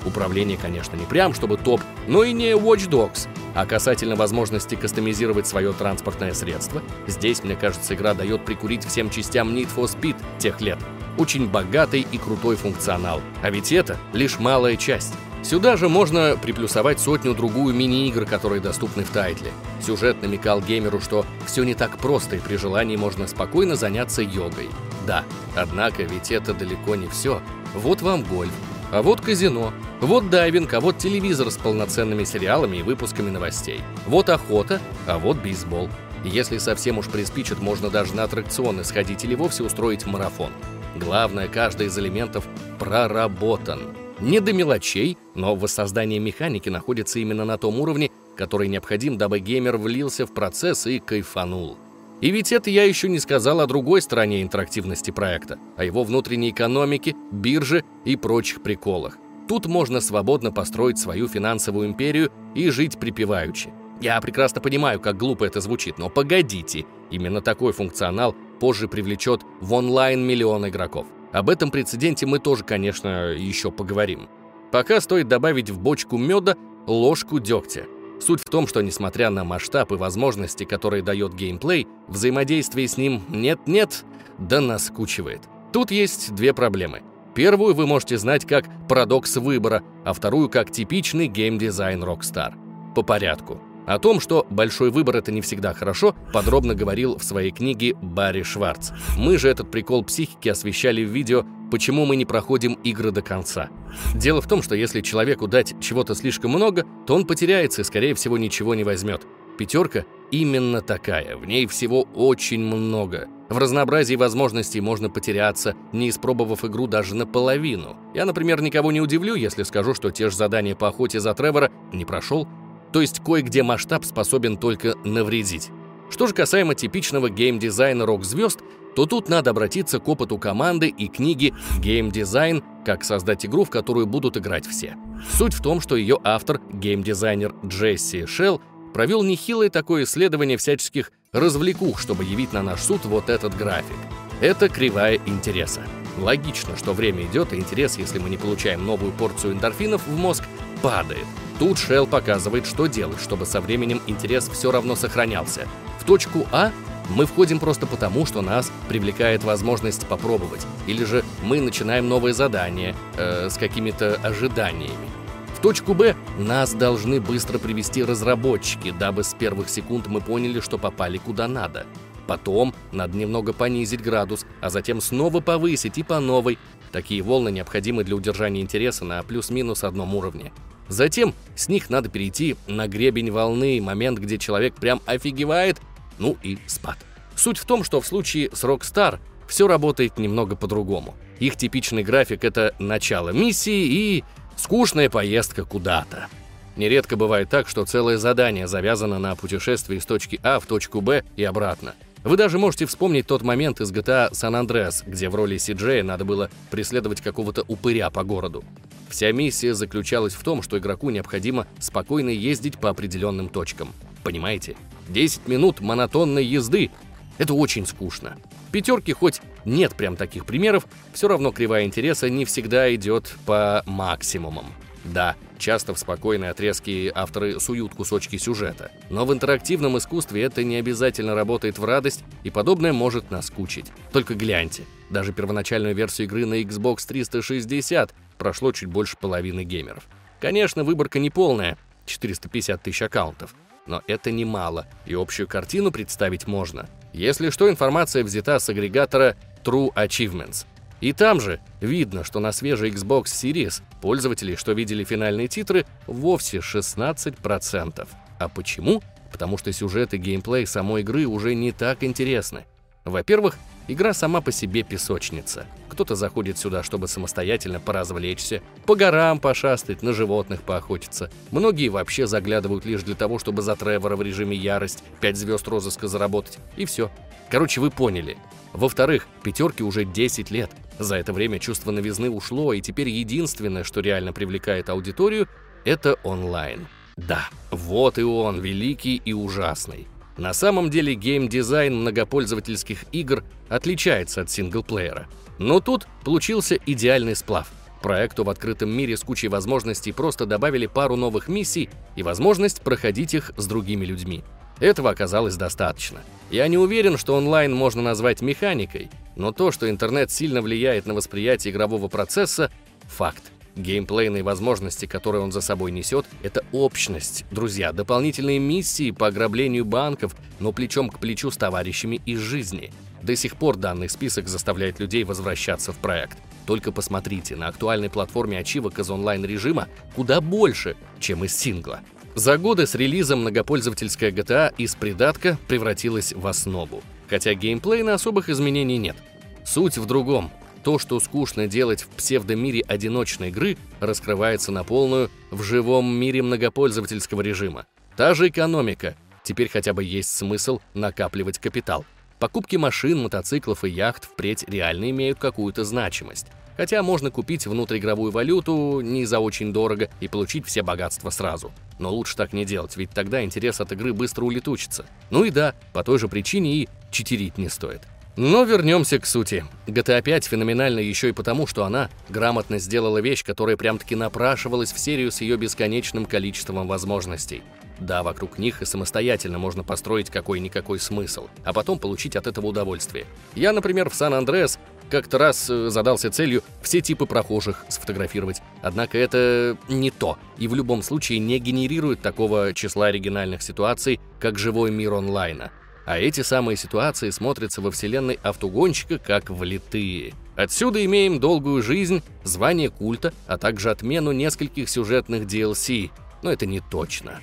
Управление, конечно, не прям, чтобы топ, но и не Watch Dogs. А касательно возможности кастомизировать свое транспортное средство, здесь, мне кажется, игра дает прикурить всем частям Need for Speed тех лет. Очень богатый и крутой функционал. А ведь это лишь малая часть. Сюда же можно приплюсовать сотню-другую мини-игр, которые доступны в тайтле. Сюжет намекал геймеру, что все не так просто, и при желании можно спокойно заняться йогой. Да, однако ведь это далеко не все. Вот вам гольф, а вот казино, вот дайвинг, а вот телевизор с полноценными сериалами и выпусками новостей. Вот охота, а вот бейсбол. Если совсем уж приспичит, можно даже на аттракционы сходить или вовсе устроить марафон. Главное, каждый из элементов проработан. Не до мелочей, но воссоздание механики находится именно на том уровне, который необходим, дабы геймер влился в процесс и кайфанул. И ведь это я еще не сказал о другой стороне интерактивности проекта, о его внутренней экономике, бирже и прочих приколах. Тут можно свободно построить свою финансовую империю и жить припеваючи. Я прекрасно понимаю, как глупо это звучит, но погодите, именно такой функционал позже привлечет в онлайн миллион игроков. Об этом прецеденте мы тоже, конечно, еще поговорим. Пока стоит добавить в бочку меда ложку дегтя. Суть в том, что несмотря на масштаб и возможности, которые дает геймплей, взаимодействие с ним нет-нет, да наскучивает. Тут есть две проблемы. Первую вы можете знать как парадокс выбора, а вторую как типичный геймдизайн Rockstar. По порядку. О том, что большой выбор это не всегда хорошо, подробно говорил в своей книге Барри Шварц. Мы же этот прикол психики освещали в видео «Почему мы не проходим игры до конца». Дело в том, что если человеку дать чего-то слишком много, то он потеряется и, скорее всего, ничего не возьмет. Пятерка именно такая, в ней всего очень много. В разнообразии возможностей можно потеряться, не испробовав игру даже наполовину. Я, например, никого не удивлю, если скажу, что те же задания по охоте за Тревора не прошел, то есть кое-где масштаб способен только навредить. Что же касаемо типичного геймдизайна рок-звезд, то тут надо обратиться к опыту команды и книги «Геймдизайн. Как создать игру, в которую будут играть все». Суть в том, что ее автор, геймдизайнер Джесси Шелл, провел нехилое такое исследование всяческих развлекух, чтобы явить на наш суд вот этот график. Это кривая интереса. Логично, что время идет, и интерес, если мы не получаем новую порцию эндорфинов в мозг, падает. Тут Шелл показывает, что делать, чтобы со временем интерес все равно сохранялся. В точку А мы входим просто потому, что нас привлекает возможность попробовать. Или же мы начинаем новое задание э, с какими-то ожиданиями. В точку Б нас должны быстро привести разработчики, дабы с первых секунд мы поняли, что попали куда надо. Потом надо немного понизить градус, а затем снова повысить и по новой. Такие волны необходимы для удержания интереса на плюс-минус одном уровне. Затем с них надо перейти на гребень волны, момент, где человек прям офигевает, ну и спад. Суть в том, что в случае с Rockstar все работает немного по-другому. Их типичный график — это начало миссии и скучная поездка куда-то. Нередко бывает так, что целое задание завязано на путешествии с точки А в точку Б и обратно. Вы даже можете вспомнить тот момент из GTA San Andreas, где в роли Си надо было преследовать какого-то упыря по городу. Вся миссия заключалась в том, что игроку необходимо спокойно ездить по определенным точкам. Понимаете? 10 минут монотонной езды — это очень скучно. Пятерки хоть нет прям таких примеров, все равно кривая интереса не всегда идет по максимумам. Да, часто в спокойной отрезке авторы суют кусочки сюжета, но в интерактивном искусстве это не обязательно работает в радость, и подобное может наскучить. Только гляньте, даже первоначальную версию игры на Xbox 360 прошло чуть больше половины геймеров. Конечно, выборка не полная, 450 тысяч аккаунтов, но это немало, и общую картину представить можно. Если что, информация взята с агрегатора True Achievements. И там же видно, что на свежей Xbox Series пользователей, что видели финальные титры, вовсе 16%. А почему? Потому что сюжет и геймплей самой игры уже не так интересны. Во-первых, игра сама по себе песочница. Кто-то заходит сюда, чтобы самостоятельно поразвлечься, по горам пошастать, на животных поохотиться. Многие вообще заглядывают лишь для того, чтобы за Тревора в режиме ярость 5 звезд розыска заработать, и все. Короче, вы поняли. Во-вторых, пятерки уже 10 лет. За это время чувство новизны ушло, и теперь единственное, что реально привлекает аудиторию, это онлайн. Да, вот и он, великий и ужасный. На самом деле геймдизайн многопользовательских игр отличается от синглплеера. Но тут получился идеальный сплав. Проекту в открытом мире с кучей возможностей просто добавили пару новых миссий и возможность проходить их с другими людьми. Этого оказалось достаточно. Я не уверен, что онлайн можно назвать механикой, но то, что интернет сильно влияет на восприятие игрового процесса – факт. Геймплейные возможности, которые он за собой несет, это общность. Друзья, дополнительные миссии по ограблению банков, но плечом к плечу с товарищами из жизни. До сих пор данный список заставляет людей возвращаться в проект. Только посмотрите, на актуальной платформе ачивок из онлайн-режима куда больше, чем из сингла. За годы с релизом многопользовательская GTA из придатка превратилась в основу. Хотя геймплейна особых изменений нет. Суть в другом. То, что скучно делать в псевдомире одиночной игры, раскрывается на полную в живом мире многопользовательского режима. Та же экономика. Теперь хотя бы есть смысл накапливать капитал. Покупки машин, мотоциклов и яхт впредь реально имеют какую-то значимость. Хотя можно купить внутриигровую валюту не за очень дорого и получить все богатства сразу. Но лучше так не делать, ведь тогда интерес от игры быстро улетучится. Ну и да, по той же причине и читерить не стоит. Но вернемся к сути. GTA 5 феноменальна еще и потому, что она грамотно сделала вещь, которая прям-таки напрашивалась в серию с ее бесконечным количеством возможностей. Да, вокруг них и самостоятельно можно построить какой-никакой смысл, а потом получить от этого удовольствие. Я, например, в Сан-Андреас как-то раз э, задался целью все типы прохожих сфотографировать. Однако это не то, и в любом случае не генерирует такого числа оригинальных ситуаций, как живой мир онлайна. А эти самые ситуации смотрятся во вселенной автогонщика как влитые. Отсюда имеем долгую жизнь, звание культа, а также отмену нескольких сюжетных DLC. Но это не точно.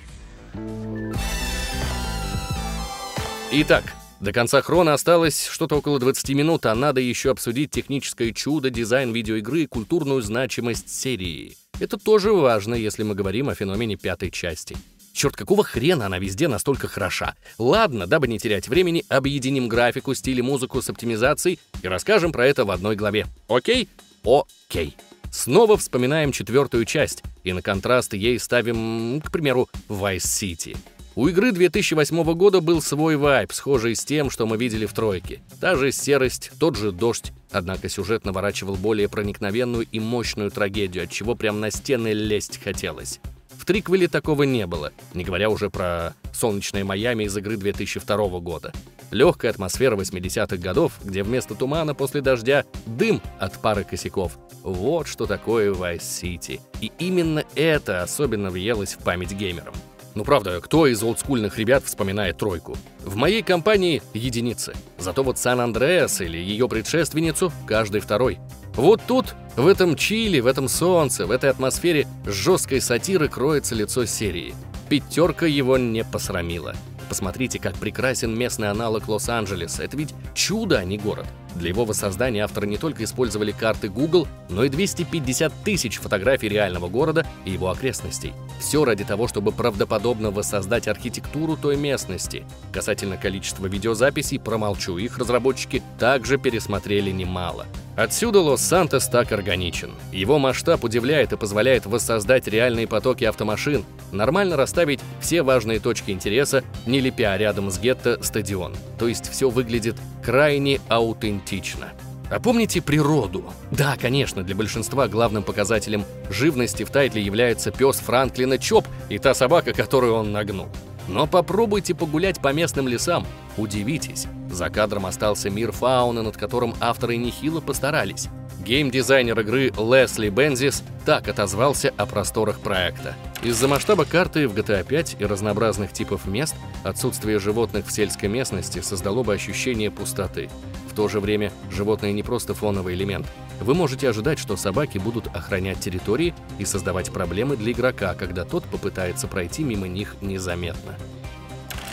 Итак, до конца хрона осталось что-то около 20 минут, а надо еще обсудить техническое чудо, дизайн видеоигры и культурную значимость серии. Это тоже важно, если мы говорим о феномене пятой части. Черт, какого хрена она везде настолько хороша? Ладно, дабы не терять времени, объединим графику, стиль и музыку с оптимизацией и расскажем про это в одной главе. Окей? Окей. Снова вспоминаем четвертую часть, и на контраст ей ставим, к примеру, Vice City. У игры 2008 года был свой вайб, схожий с тем, что мы видели в «тройке». Та же серость, тот же дождь, однако сюжет наворачивал более проникновенную и мощную трагедию, от чего прям на стены лезть хотелось. В триквеле такого не было, не говоря уже про «Солнечное Майами» из игры 2002 года. Легкая атмосфера 80-х годов, где вместо тумана после дождя дым от пары косяков. Вот что такое Vice City. И именно это особенно въелось в память геймерам. Ну правда, кто из олдскульных ребят вспоминает тройку? В моей компании единицы. Зато вот Сан-Андреас или ее предшественницу каждый второй. Вот тут, в этом чили, в этом солнце, в этой атмосфере жесткой сатиры кроется лицо серии. Пятерка его не посрамила. Посмотрите, как прекрасен местный аналог Лос-Анджелеса. Это ведь чудо, а не город. Для его воссоздания авторы не только использовали карты Google, но и 250 тысяч фотографий реального города и его окрестностей. Все ради того, чтобы правдоподобно воссоздать архитектуру той местности. Касательно количества видеозаписей, промолчу, их разработчики также пересмотрели немало. Отсюда Лос-Сантос так органичен. Его масштаб удивляет и позволяет воссоздать реальные потоки автомашин, нормально расставить все важные точки интереса, не лепя рядом с гетто стадион. То есть все выглядит крайне аутентично. А помните природу? Да, конечно, для большинства главным показателем живности в тайтле является пес Франклина Чоп и та собака, которую он нагнул. Но попробуйте погулять по местным лесам, удивитесь. За кадром остался мир фауны, над которым авторы нехило постарались. Геймдизайнер игры Лесли Бензис так отозвался о просторах проекта. Из-за масштаба карты в GTA 5 и разнообразных типов мест отсутствие животных в сельской местности создало бы ощущение пустоты. В то же время животные не просто фоновый элемент. Вы можете ожидать, что собаки будут охранять территории и создавать проблемы для игрока, когда тот попытается пройти мимо них незаметно.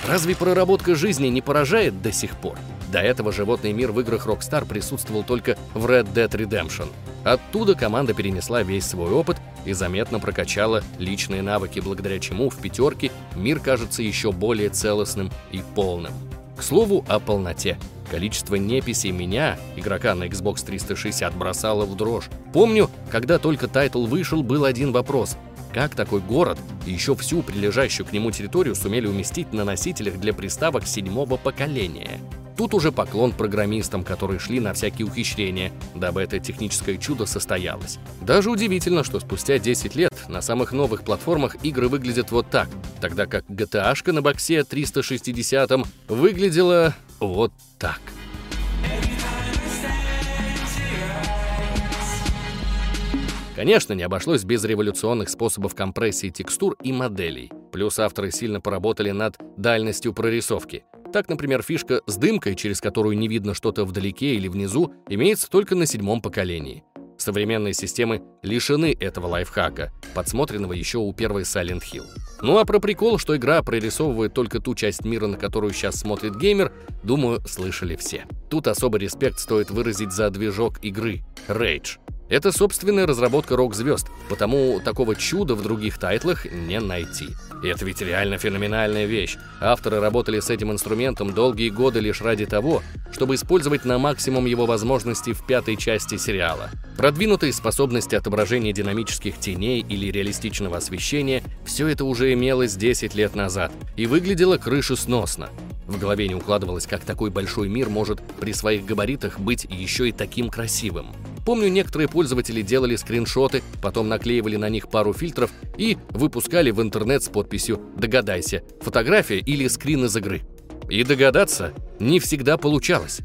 Разве проработка жизни не поражает до сих пор? До этого животный мир в играх Rockstar присутствовал только в Red Dead Redemption. Оттуда команда перенесла весь свой опыт и заметно прокачала личные навыки, благодаря чему в пятерке мир кажется еще более целостным и полным. К слову о полноте. Количество неписей меня, игрока на Xbox 360, бросало в дрожь. Помню, когда только тайтл вышел, был один вопрос. Как такой город и еще всю прилежащую к нему территорию сумели уместить на носителях для приставок седьмого поколения? Тут уже поклон программистам, которые шли на всякие ухищрения, дабы это техническое чудо состоялось. Даже удивительно, что спустя 10 лет на самых новых платформах игры выглядят вот так, тогда как GTA-шка на боксе 360 выглядела вот так. Конечно, не обошлось без революционных способов компрессии текстур и моделей. Плюс авторы сильно поработали над дальностью прорисовки. Так, например, фишка с дымкой, через которую не видно что-то вдалеке или внизу, имеется только на седьмом поколении. Современные системы лишены этого лайфхака, подсмотренного еще у первой Silent Hill. Ну а про прикол, что игра прорисовывает только ту часть мира, на которую сейчас смотрит геймер, думаю, слышали все. Тут особый респект стоит выразить за движок игры — Rage. Это собственная разработка рок-звезд, потому такого чуда в других тайтлах не найти. И это ведь реально феноменальная вещь. Авторы работали с этим инструментом долгие годы лишь ради того, чтобы использовать на максимум его возможностей в пятой части сериала. Продвинутые способности отображения динамических теней или реалистичного освещения – все это уже имелось 10 лет назад и выглядело крышесносно. В голове не укладывалось, как такой большой мир может при своих габаритах быть еще и таким красивым. Помню, некоторые пользователи делали скриншоты, потом наклеивали на них пару фильтров и выпускали в интернет с подписью «Догадайся, фотография или скрин из игры». И догадаться не всегда получалось.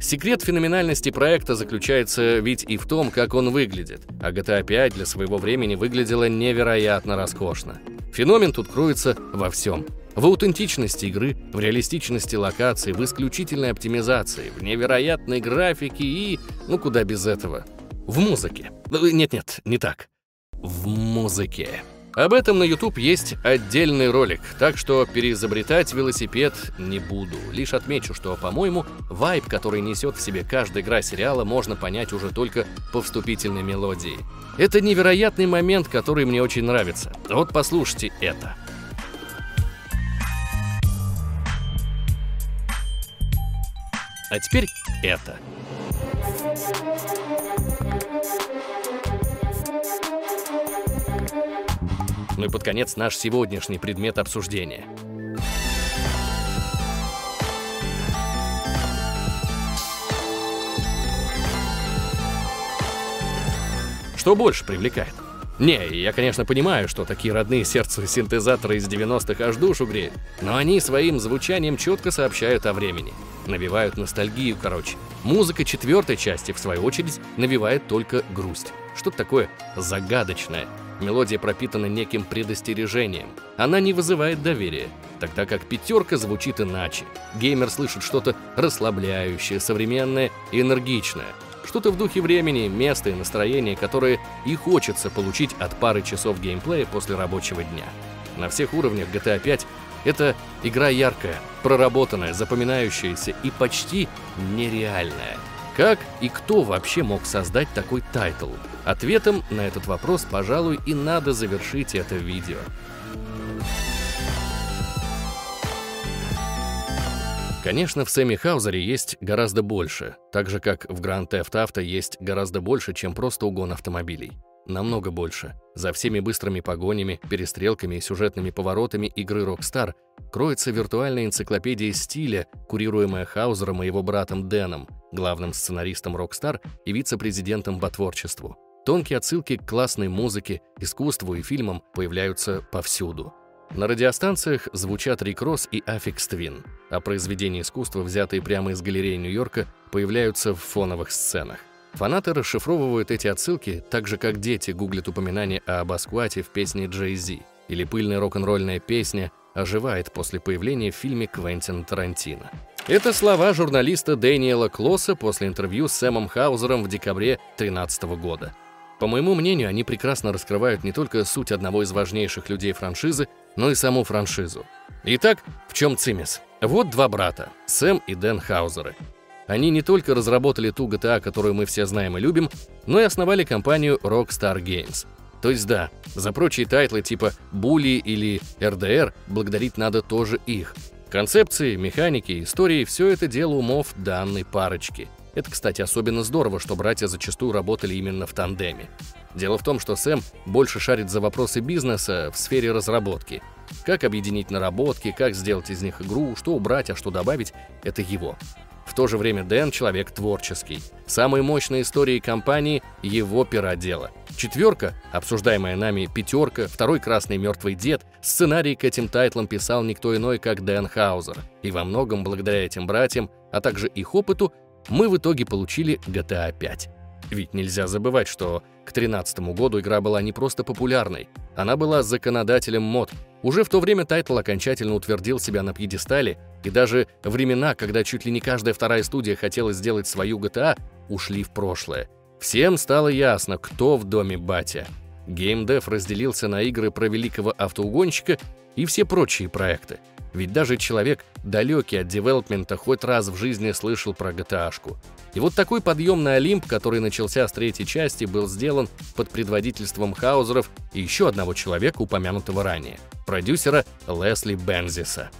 Секрет феноменальности проекта заключается ведь и в том, как он выглядит, а GTA 5 для своего времени выглядела невероятно роскошно. Феномен тут кроется во всем. В аутентичности игры, в реалистичности локаций, в исключительной оптимизации, в невероятной графике и... ну куда без этого? В музыке. Нет-нет, не так. В музыке. Об этом на YouTube есть отдельный ролик, так что переизобретать велосипед не буду. Лишь отмечу, что, по-моему, вайб, который несет в себе каждая игра сериала, можно понять уже только по вступительной мелодии. Это невероятный момент, который мне очень нравится. Вот послушайте это. А теперь это. Ну и под конец наш сегодняшний предмет обсуждения. Что больше привлекает? Не, я, конечно, понимаю, что такие родные сердцу синтезаторы из 90-х аж душу греют, но они своим звучанием четко сообщают о времени. Навевают ностальгию, короче. Музыка четвертой части, в свою очередь, навевает только грусть. Что-то такое загадочное, Мелодия пропитана неким предостережением. Она не вызывает доверия, тогда как пятерка звучит иначе. Геймер слышит что-то расслабляющее, современное и энергичное. Что-то в духе времени, места и настроения, которое и хочется получить от пары часов геймплея после рабочего дня. На всех уровнях GTA 5 это игра яркая, проработанная, запоминающаяся и почти нереальная. Как и кто вообще мог создать такой тайтл? Ответом на этот вопрос, пожалуй, и надо завершить это видео. Конечно, в Сэмми Хаузере есть гораздо больше, так же как в Grand Theft Auto есть гораздо больше, чем просто угон автомобилей. Намного больше. За всеми быстрыми погонями, перестрелками и сюжетными поворотами игры Rockstar кроется виртуальная энциклопедия стиля, курируемая Хаузером и его братом Дэном, главным сценаристом Rockstar и вице-президентом по творчеству. Тонкие отсылки к классной музыке, искусству и фильмам появляются повсюду. На радиостанциях звучат Рик Росс и Aphex Twin, а произведения искусства, взятые прямо из галереи Нью-Йорка, появляются в фоновых сценах. Фанаты расшифровывают эти отсылки так же, как дети гуглят упоминание о Баскиате в песне Джей Зи, или пыльная рок-н-ролльная песня оживает после появления в фильме Квентина Тарантино. Это слова журналиста Дэниела Клосса после интервью с Сэмом Хаузером в декабре 2013 года. По моему мнению, они прекрасно раскрывают не только суть одного из важнейших людей франшизы, но и саму франшизу. Итак, в чем цимес? Вот два брата, Сэм и Дэн Хаузеры. Они не только разработали ту GTA, которую мы все знаем и любим, но и основали компанию Rockstar Games. То есть да, за прочие тайтлы типа Bully или RDR благодарить надо тоже их. Концепции, механики, истории – все это дело умов данной парочки – это, кстати, особенно здорово, что братья зачастую работали именно в тандеме. Дело в том, что Сэм больше шарит за вопросы бизнеса в сфере разработки. Как объединить наработки, как сделать из них игру, что убрать, а что добавить – это его. В то же время Дэн – человек творческий. Самые мощные истории компании – его пера дела. Четверка, обсуждаемая нами пятерка, второй красный мертвый дед, сценарий к этим тайтлам писал никто иной, как Дэн Хаузер. И во многом благодаря этим братьям, а также их опыту, мы в итоге получили GTA 5. Ведь нельзя забывать, что к 2013 году игра была не просто популярной, она была законодателем мод. Уже в то время тайтл окончательно утвердил себя на пьедестале, и даже времена, когда чуть ли не каждая вторая студия хотела сделать свою GTA, ушли в прошлое. Всем стало ясно, кто в доме батя. Геймдев разделился на игры про великого автоугонщика и все прочие проекты. Ведь даже человек, далекий от девелопмента, хоть раз в жизни слышал про GTA-шку. И вот такой подъемный Олимп, который начался с третьей части, был сделан под предводительством Хаузеров и еще одного человека, упомянутого ранее, продюсера Лесли Бензиса.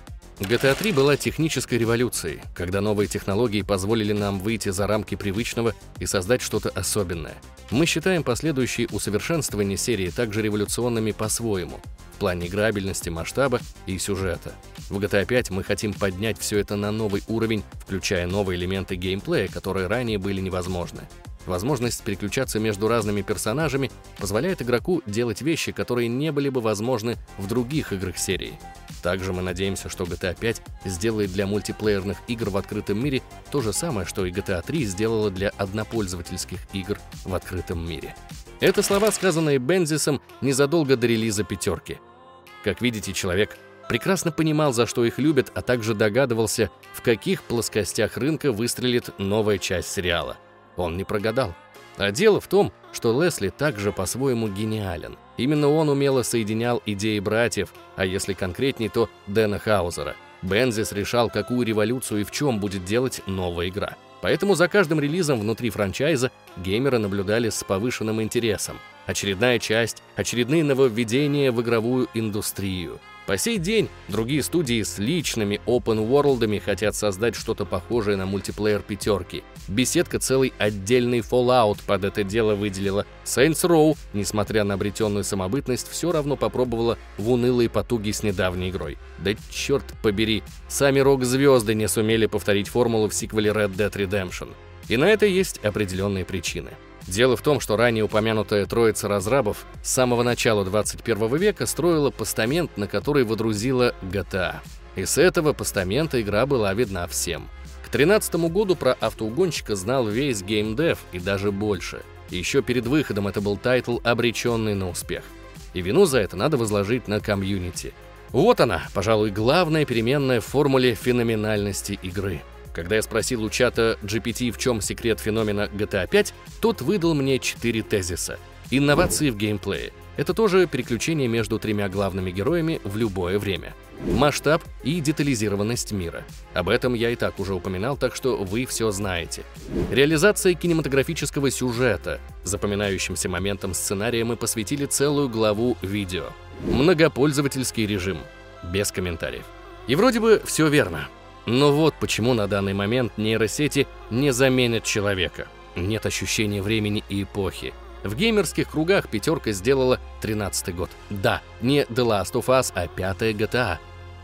GTA 3 была технической революцией, когда новые технологии позволили нам выйти за рамки привычного и создать что-то особенное. Мы считаем последующие усовершенствования серии также революционными по-своему, в плане играбельности, масштаба и сюжета. В GTA 5 мы хотим поднять все это на новый уровень, включая новые элементы геймплея, которые ранее были невозможны. Возможность переключаться между разными персонажами позволяет игроку делать вещи, которые не были бы возможны в других играх серии. Также мы надеемся, что GTA 5 сделает для мультиплеерных игр в открытом мире то же самое, что и GTA 3 сделала для однопользовательских игр в открытом мире. Это слова, сказанные Бензисом незадолго до релиза пятерки. Как видите, человек прекрасно понимал, за что их любят, а также догадывался, в каких плоскостях рынка выстрелит новая часть сериала. Он не прогадал. А дело в том, что Лесли также по-своему гениален. Именно он умело соединял идеи братьев, а если конкретней, то Дэна Хаузера. Бензис решал, какую революцию и в чем будет делать новая игра. Поэтому за каждым релизом внутри франчайза геймеры наблюдали с повышенным интересом. Очередная часть, очередные нововведения в игровую индустрию. По сей день другие студии с личными open-world'ами хотят создать что-то похожее на мультиплеер пятерки. Беседка целый отдельный Fallout под это дело выделила. Saints Row, несмотря на обретенную самобытность, все равно попробовала в унылые потуги с недавней игрой. Да черт побери, сами рок-звезды не сумели повторить формулу в сиквеле Red Dead Redemption. И на это есть определенные причины. Дело в том, что ранее упомянутая троица разрабов с самого начала 21 века строила постамент, на который водрузила GTA. И с этого постамента игра была видна всем. К 2013 году про автоугонщика знал весь геймдев и даже больше. Еще перед выходом это был тайтл, обреченный на успех. И вину за это надо возложить на комьюнити. Вот она, пожалуй, главная переменная в формуле феноменальности игры. Когда я спросил у чата GPT, в чем секрет феномена GTA 5, тот выдал мне четыре тезиса. Инновации в геймплее. Это тоже переключение между тремя главными героями в любое время. Масштаб и детализированность мира. Об этом я и так уже упоминал, так что вы все знаете. Реализация кинематографического сюжета. Запоминающимся моментом сценария мы посвятили целую главу видео. Многопользовательский режим. Без комментариев. И вроде бы все верно. Но вот почему на данный момент нейросети не заменят человека. Нет ощущения времени и эпохи. В геймерских кругах пятерка сделала 13 год. Да, не The Last of Us, а пятая GTA.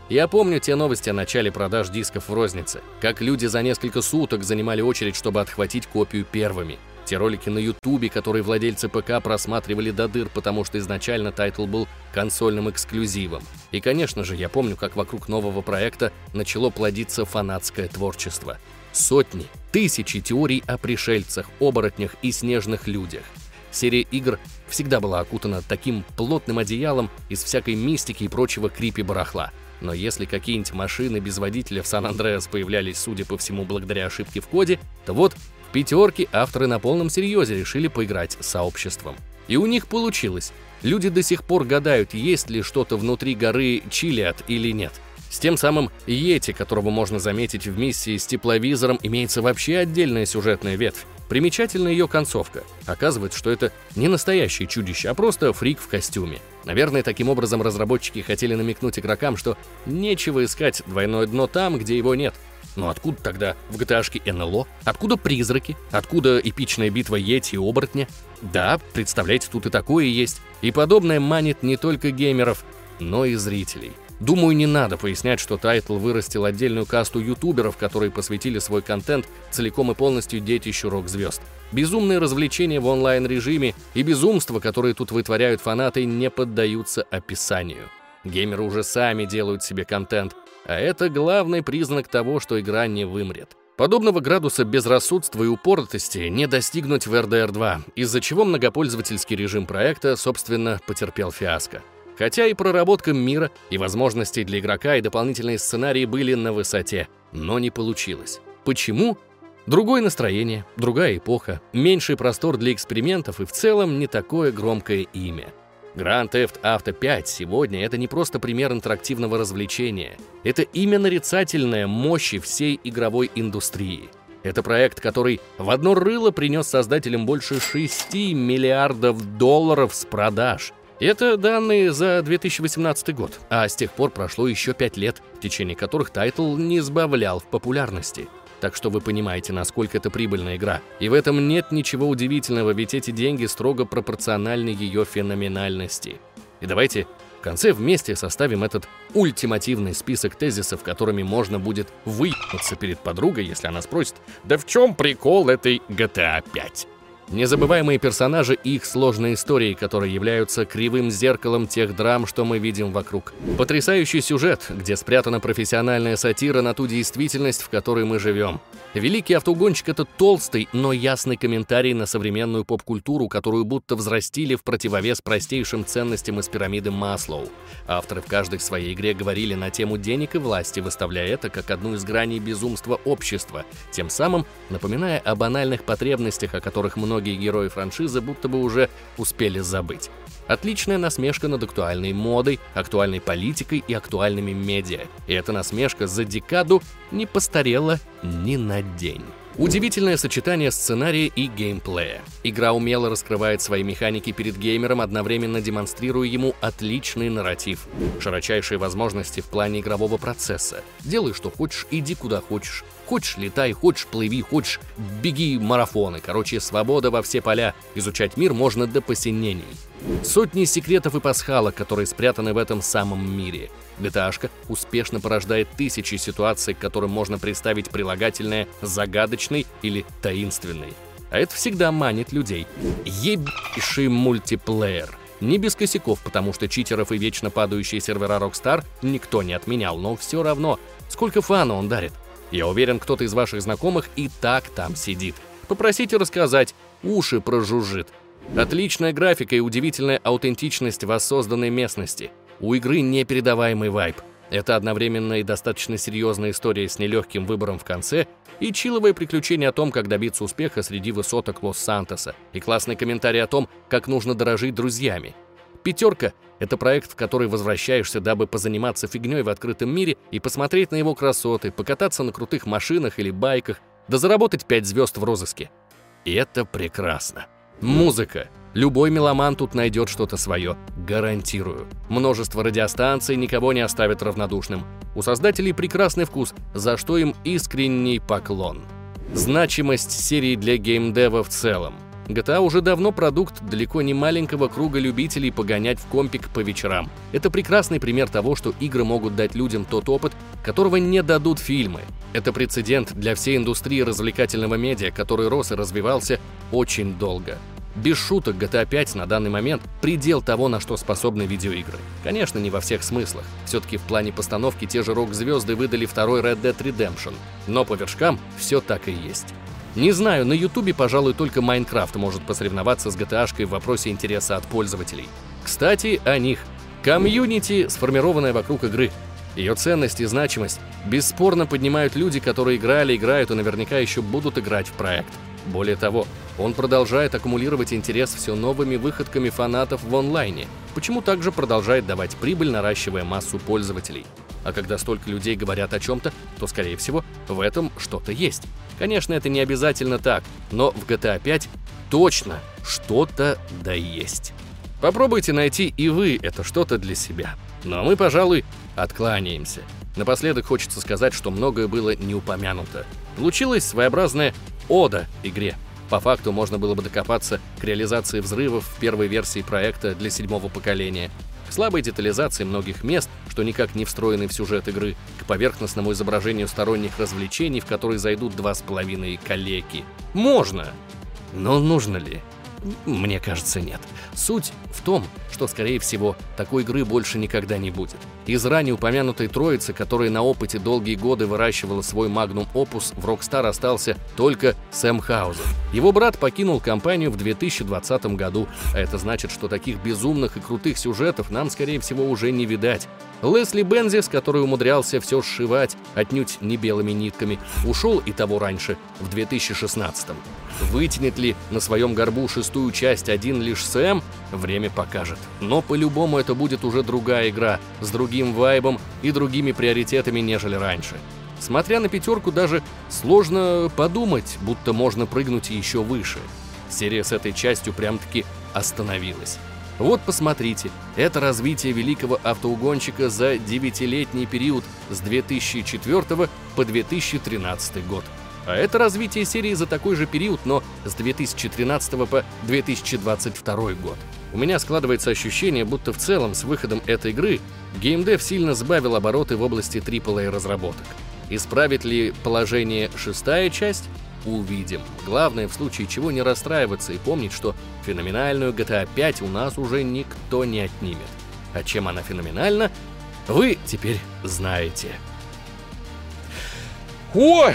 Я помню те новости о начале продаж дисков в рознице, как люди за несколько суток занимали очередь, чтобы отхватить копию первыми. Те ролики на ютубе, которые владельцы ПК просматривали до дыр, потому что изначально тайтл был консольным эксклюзивом. И, конечно же, я помню, как вокруг нового проекта начало плодиться фанатское творчество. Сотни, тысячи теорий о пришельцах, оборотнях и снежных людях. Серия игр всегда была окутана таким плотным одеялом из всякой мистики и прочего крипи-барахла. Но если какие-нибудь машины без водителя в Сан-Андреас появлялись, судя по всему, благодаря ошибке в коде, то вот пятерки авторы на полном серьезе решили поиграть с сообществом. И у них получилось. Люди до сих пор гадают, есть ли что-то внутри горы Чилиат или нет. С тем самым Йети, которого можно заметить в миссии с тепловизором, имеется вообще отдельная сюжетная ветвь. Примечательна ее концовка. Оказывается, что это не настоящее чудище, а просто фрик в костюме. Наверное, таким образом разработчики хотели намекнуть игрокам, что нечего искать двойное дно там, где его нет. Но откуда тогда в gta НЛО? Откуда призраки? Откуда эпичная битва Йети и оборотня? Да, представляете, тут и такое есть. И подобное манит не только геймеров, но и зрителей. Думаю, не надо пояснять, что тайтл вырастил отдельную касту ютуберов, которые посвятили свой контент целиком и полностью детищу рок-звезд. Безумные развлечения в онлайн-режиме и безумства, которые тут вытворяют фанаты, не поддаются описанию. Геймеры уже сами делают себе контент, а это главный признак того, что игра не вымрет. Подобного градуса безрассудства и упоротости не достигнуть в RDR 2, из-за чего многопользовательский режим проекта, собственно, потерпел фиаско. Хотя и проработка мира, и возможности для игрока, и дополнительные сценарии были на высоте, но не получилось. Почему? Другое настроение, другая эпоха, меньший простор для экспериментов и в целом не такое громкое имя. Grand Theft Auto 5 сегодня это не просто пример интерактивного развлечения. Это именно нарицательная мощи всей игровой индустрии. Это проект, который в одно рыло принес создателям больше 6 миллиардов долларов с продаж – это данные за 2018 год, а с тех пор прошло еще 5 лет, в течение которых тайтл не сбавлял в популярности. Так что вы понимаете, насколько это прибыльная игра. И в этом нет ничего удивительного, ведь эти деньги строго пропорциональны ее феноменальности. И давайте в конце вместе составим этот ультимативный список тезисов, которыми можно будет выебаться перед подругой, если она спросит «Да в чем прикол этой GTA 5?» Незабываемые персонажи и их сложные истории, которые являются кривым зеркалом тех драм, что мы видим вокруг. Потрясающий сюжет, где спрятана профессиональная сатира на ту действительность, в которой мы живем. Великий автоугонщик — это толстый, но ясный комментарий на современную поп-культуру, которую будто взрастили в противовес простейшим ценностям из пирамиды Маслоу. Авторы в каждой своей игре говорили на тему денег и власти, выставляя это как одну из граней безумства общества, тем самым напоминая о банальных потребностях, о которых многие герои франшизы будто бы уже успели забыть. Отличная насмешка над актуальной модой, актуальной политикой и актуальными медиа. И эта насмешка за декаду не постарела ни на день. Удивительное сочетание сценария и геймплея. Игра умело раскрывает свои механики перед геймером, одновременно демонстрируя ему отличный нарратив. Широчайшие возможности в плане игрового процесса. Делай, что хочешь, иди куда хочешь. Хочешь летай, хочешь плыви, хочешь беги марафоны. Короче, свобода во все поля. Изучать мир можно до посинений. Сотни секретов и пасхалок, которые спрятаны в этом самом мире. GTA успешно порождает тысячи ситуаций, к которым можно представить прилагательное «загадочный» или «таинственный». А это всегда манит людей. Ебейший мультиплеер. Не без косяков, потому что читеров и вечно падающие сервера Rockstar никто не отменял, но все равно, сколько фана он дарит. Я уверен, кто-то из ваших знакомых и так там сидит. Попросите рассказать, уши прожужжит. Отличная графика и удивительная аутентичность воссозданной местности. У игры непередаваемый вайб. Это одновременно и достаточно серьезная история с нелегким выбором в конце и чиловое приключение о том, как добиться успеха среди высоток Лос-Сантоса, и классный комментарий о том, как нужно дорожить друзьями. «Пятерка» — это проект, в который возвращаешься, дабы позаниматься фигней в открытом мире и посмотреть на его красоты, покататься на крутых машинах или байках, да заработать 5 звезд в розыске. И это прекрасно. Музыка. Любой меломан тут найдет что-то свое, гарантирую. Множество радиостанций никого не оставит равнодушным. У создателей прекрасный вкус, за что им искренний поклон. Значимость серии для геймдева в целом. GTA уже давно продукт далеко не маленького круга любителей погонять в компик по вечерам. Это прекрасный пример того, что игры могут дать людям тот опыт, которого не дадут фильмы. Это прецедент для всей индустрии развлекательного медиа, который рос и развивался очень долго. Без шуток, GTA 5 на данный момент – предел того, на что способны видеоигры. Конечно, не во всех смыслах. Все-таки в плане постановки те же рок-звезды выдали второй Red Dead Redemption. Но по вершкам все так и есть. Не знаю, на Ютубе, пожалуй, только Майнкрафт может посоревноваться с GTA-шкой в вопросе интереса от пользователей. Кстати, о них. Комьюнити, сформированное вокруг игры. Ее ценность и значимость бесспорно поднимают люди, которые играли, играют и наверняка еще будут играть в проект. Более того, он продолжает аккумулировать интерес все новыми выходками фанатов в онлайне, почему также продолжает давать прибыль, наращивая массу пользователей. А когда столько людей говорят о чем-то, то, скорее всего, в этом что-то есть. Конечно, это не обязательно так, но в GTA 5 точно что-то да есть. Попробуйте найти и вы это что-то для себя. Ну а мы, пожалуй, откланяемся. Напоследок хочется сказать, что многое было не упомянуто. Получилась своеобразная ода игре. По факту можно было бы докопаться к реализации взрывов в первой версии проекта для седьмого поколения, к слабой детализации многих мест, что никак не встроены в сюжет игры, к поверхностному изображению сторонних развлечений, в которые зайдут два с половиной коллеги. Можно! Но нужно ли? Мне кажется, нет. Суть в том, что, скорее всего, такой игры больше никогда не будет. Из ранее упомянутой троицы, которая на опыте долгие годы выращивала свой магнум опус, в Rockstar остался только Сэм Хаузен. Его брат покинул компанию в 2020 году, а это значит, что таких безумных и крутых сюжетов нам, скорее всего, уже не видать. Лесли Бензис, который умудрялся все сшивать, отнюдь не белыми нитками, ушел и того раньше, в 2016 -м. Вытянет ли на своем горбу шестую часть один лишь Сэм, время покажет. Но по-любому это будет уже другая игра, с другим вайбом и другими приоритетами, нежели раньше. Смотря на пятерку, даже сложно подумать, будто можно прыгнуть еще выше. Серия с этой частью прям-таки остановилась. Вот посмотрите, это развитие великого автоугонщика за девятилетний период с 2004 по 2013 год. А это развитие серии за такой же период, но с 2013 по 2022 год. У меня складывается ощущение, будто в целом с выходом этой игры геймдев сильно сбавил обороты в области AAA разработок. Исправит ли положение шестая часть? увидим. Главное в случае чего не расстраиваться и помнить, что феноменальную GTA 5 у нас уже никто не отнимет. А чем она феноменальна, вы теперь знаете. Ой,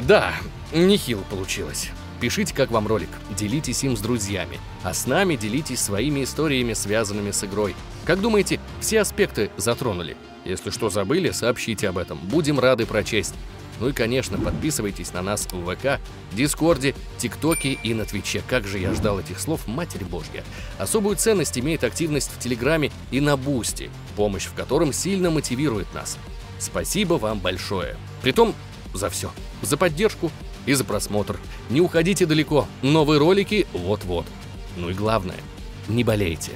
да, нехило получилось. Пишите, как вам ролик, делитесь им с друзьями, а с нами делитесь своими историями, связанными с игрой. Как думаете, все аспекты затронули? Если что забыли, сообщите об этом, будем рады прочесть. Ну и, конечно, подписывайтесь на нас в ВК, Дискорде, ТикТоке и на Твиче. Как же я ждал этих слов, Матерь Божья. Особую ценность имеет активность в Телеграме и на Бусти, помощь в котором сильно мотивирует нас. Спасибо вам большое. Притом за все. За поддержку и за просмотр. Не уходите далеко, новые ролики вот-вот. Ну и главное, не болейте.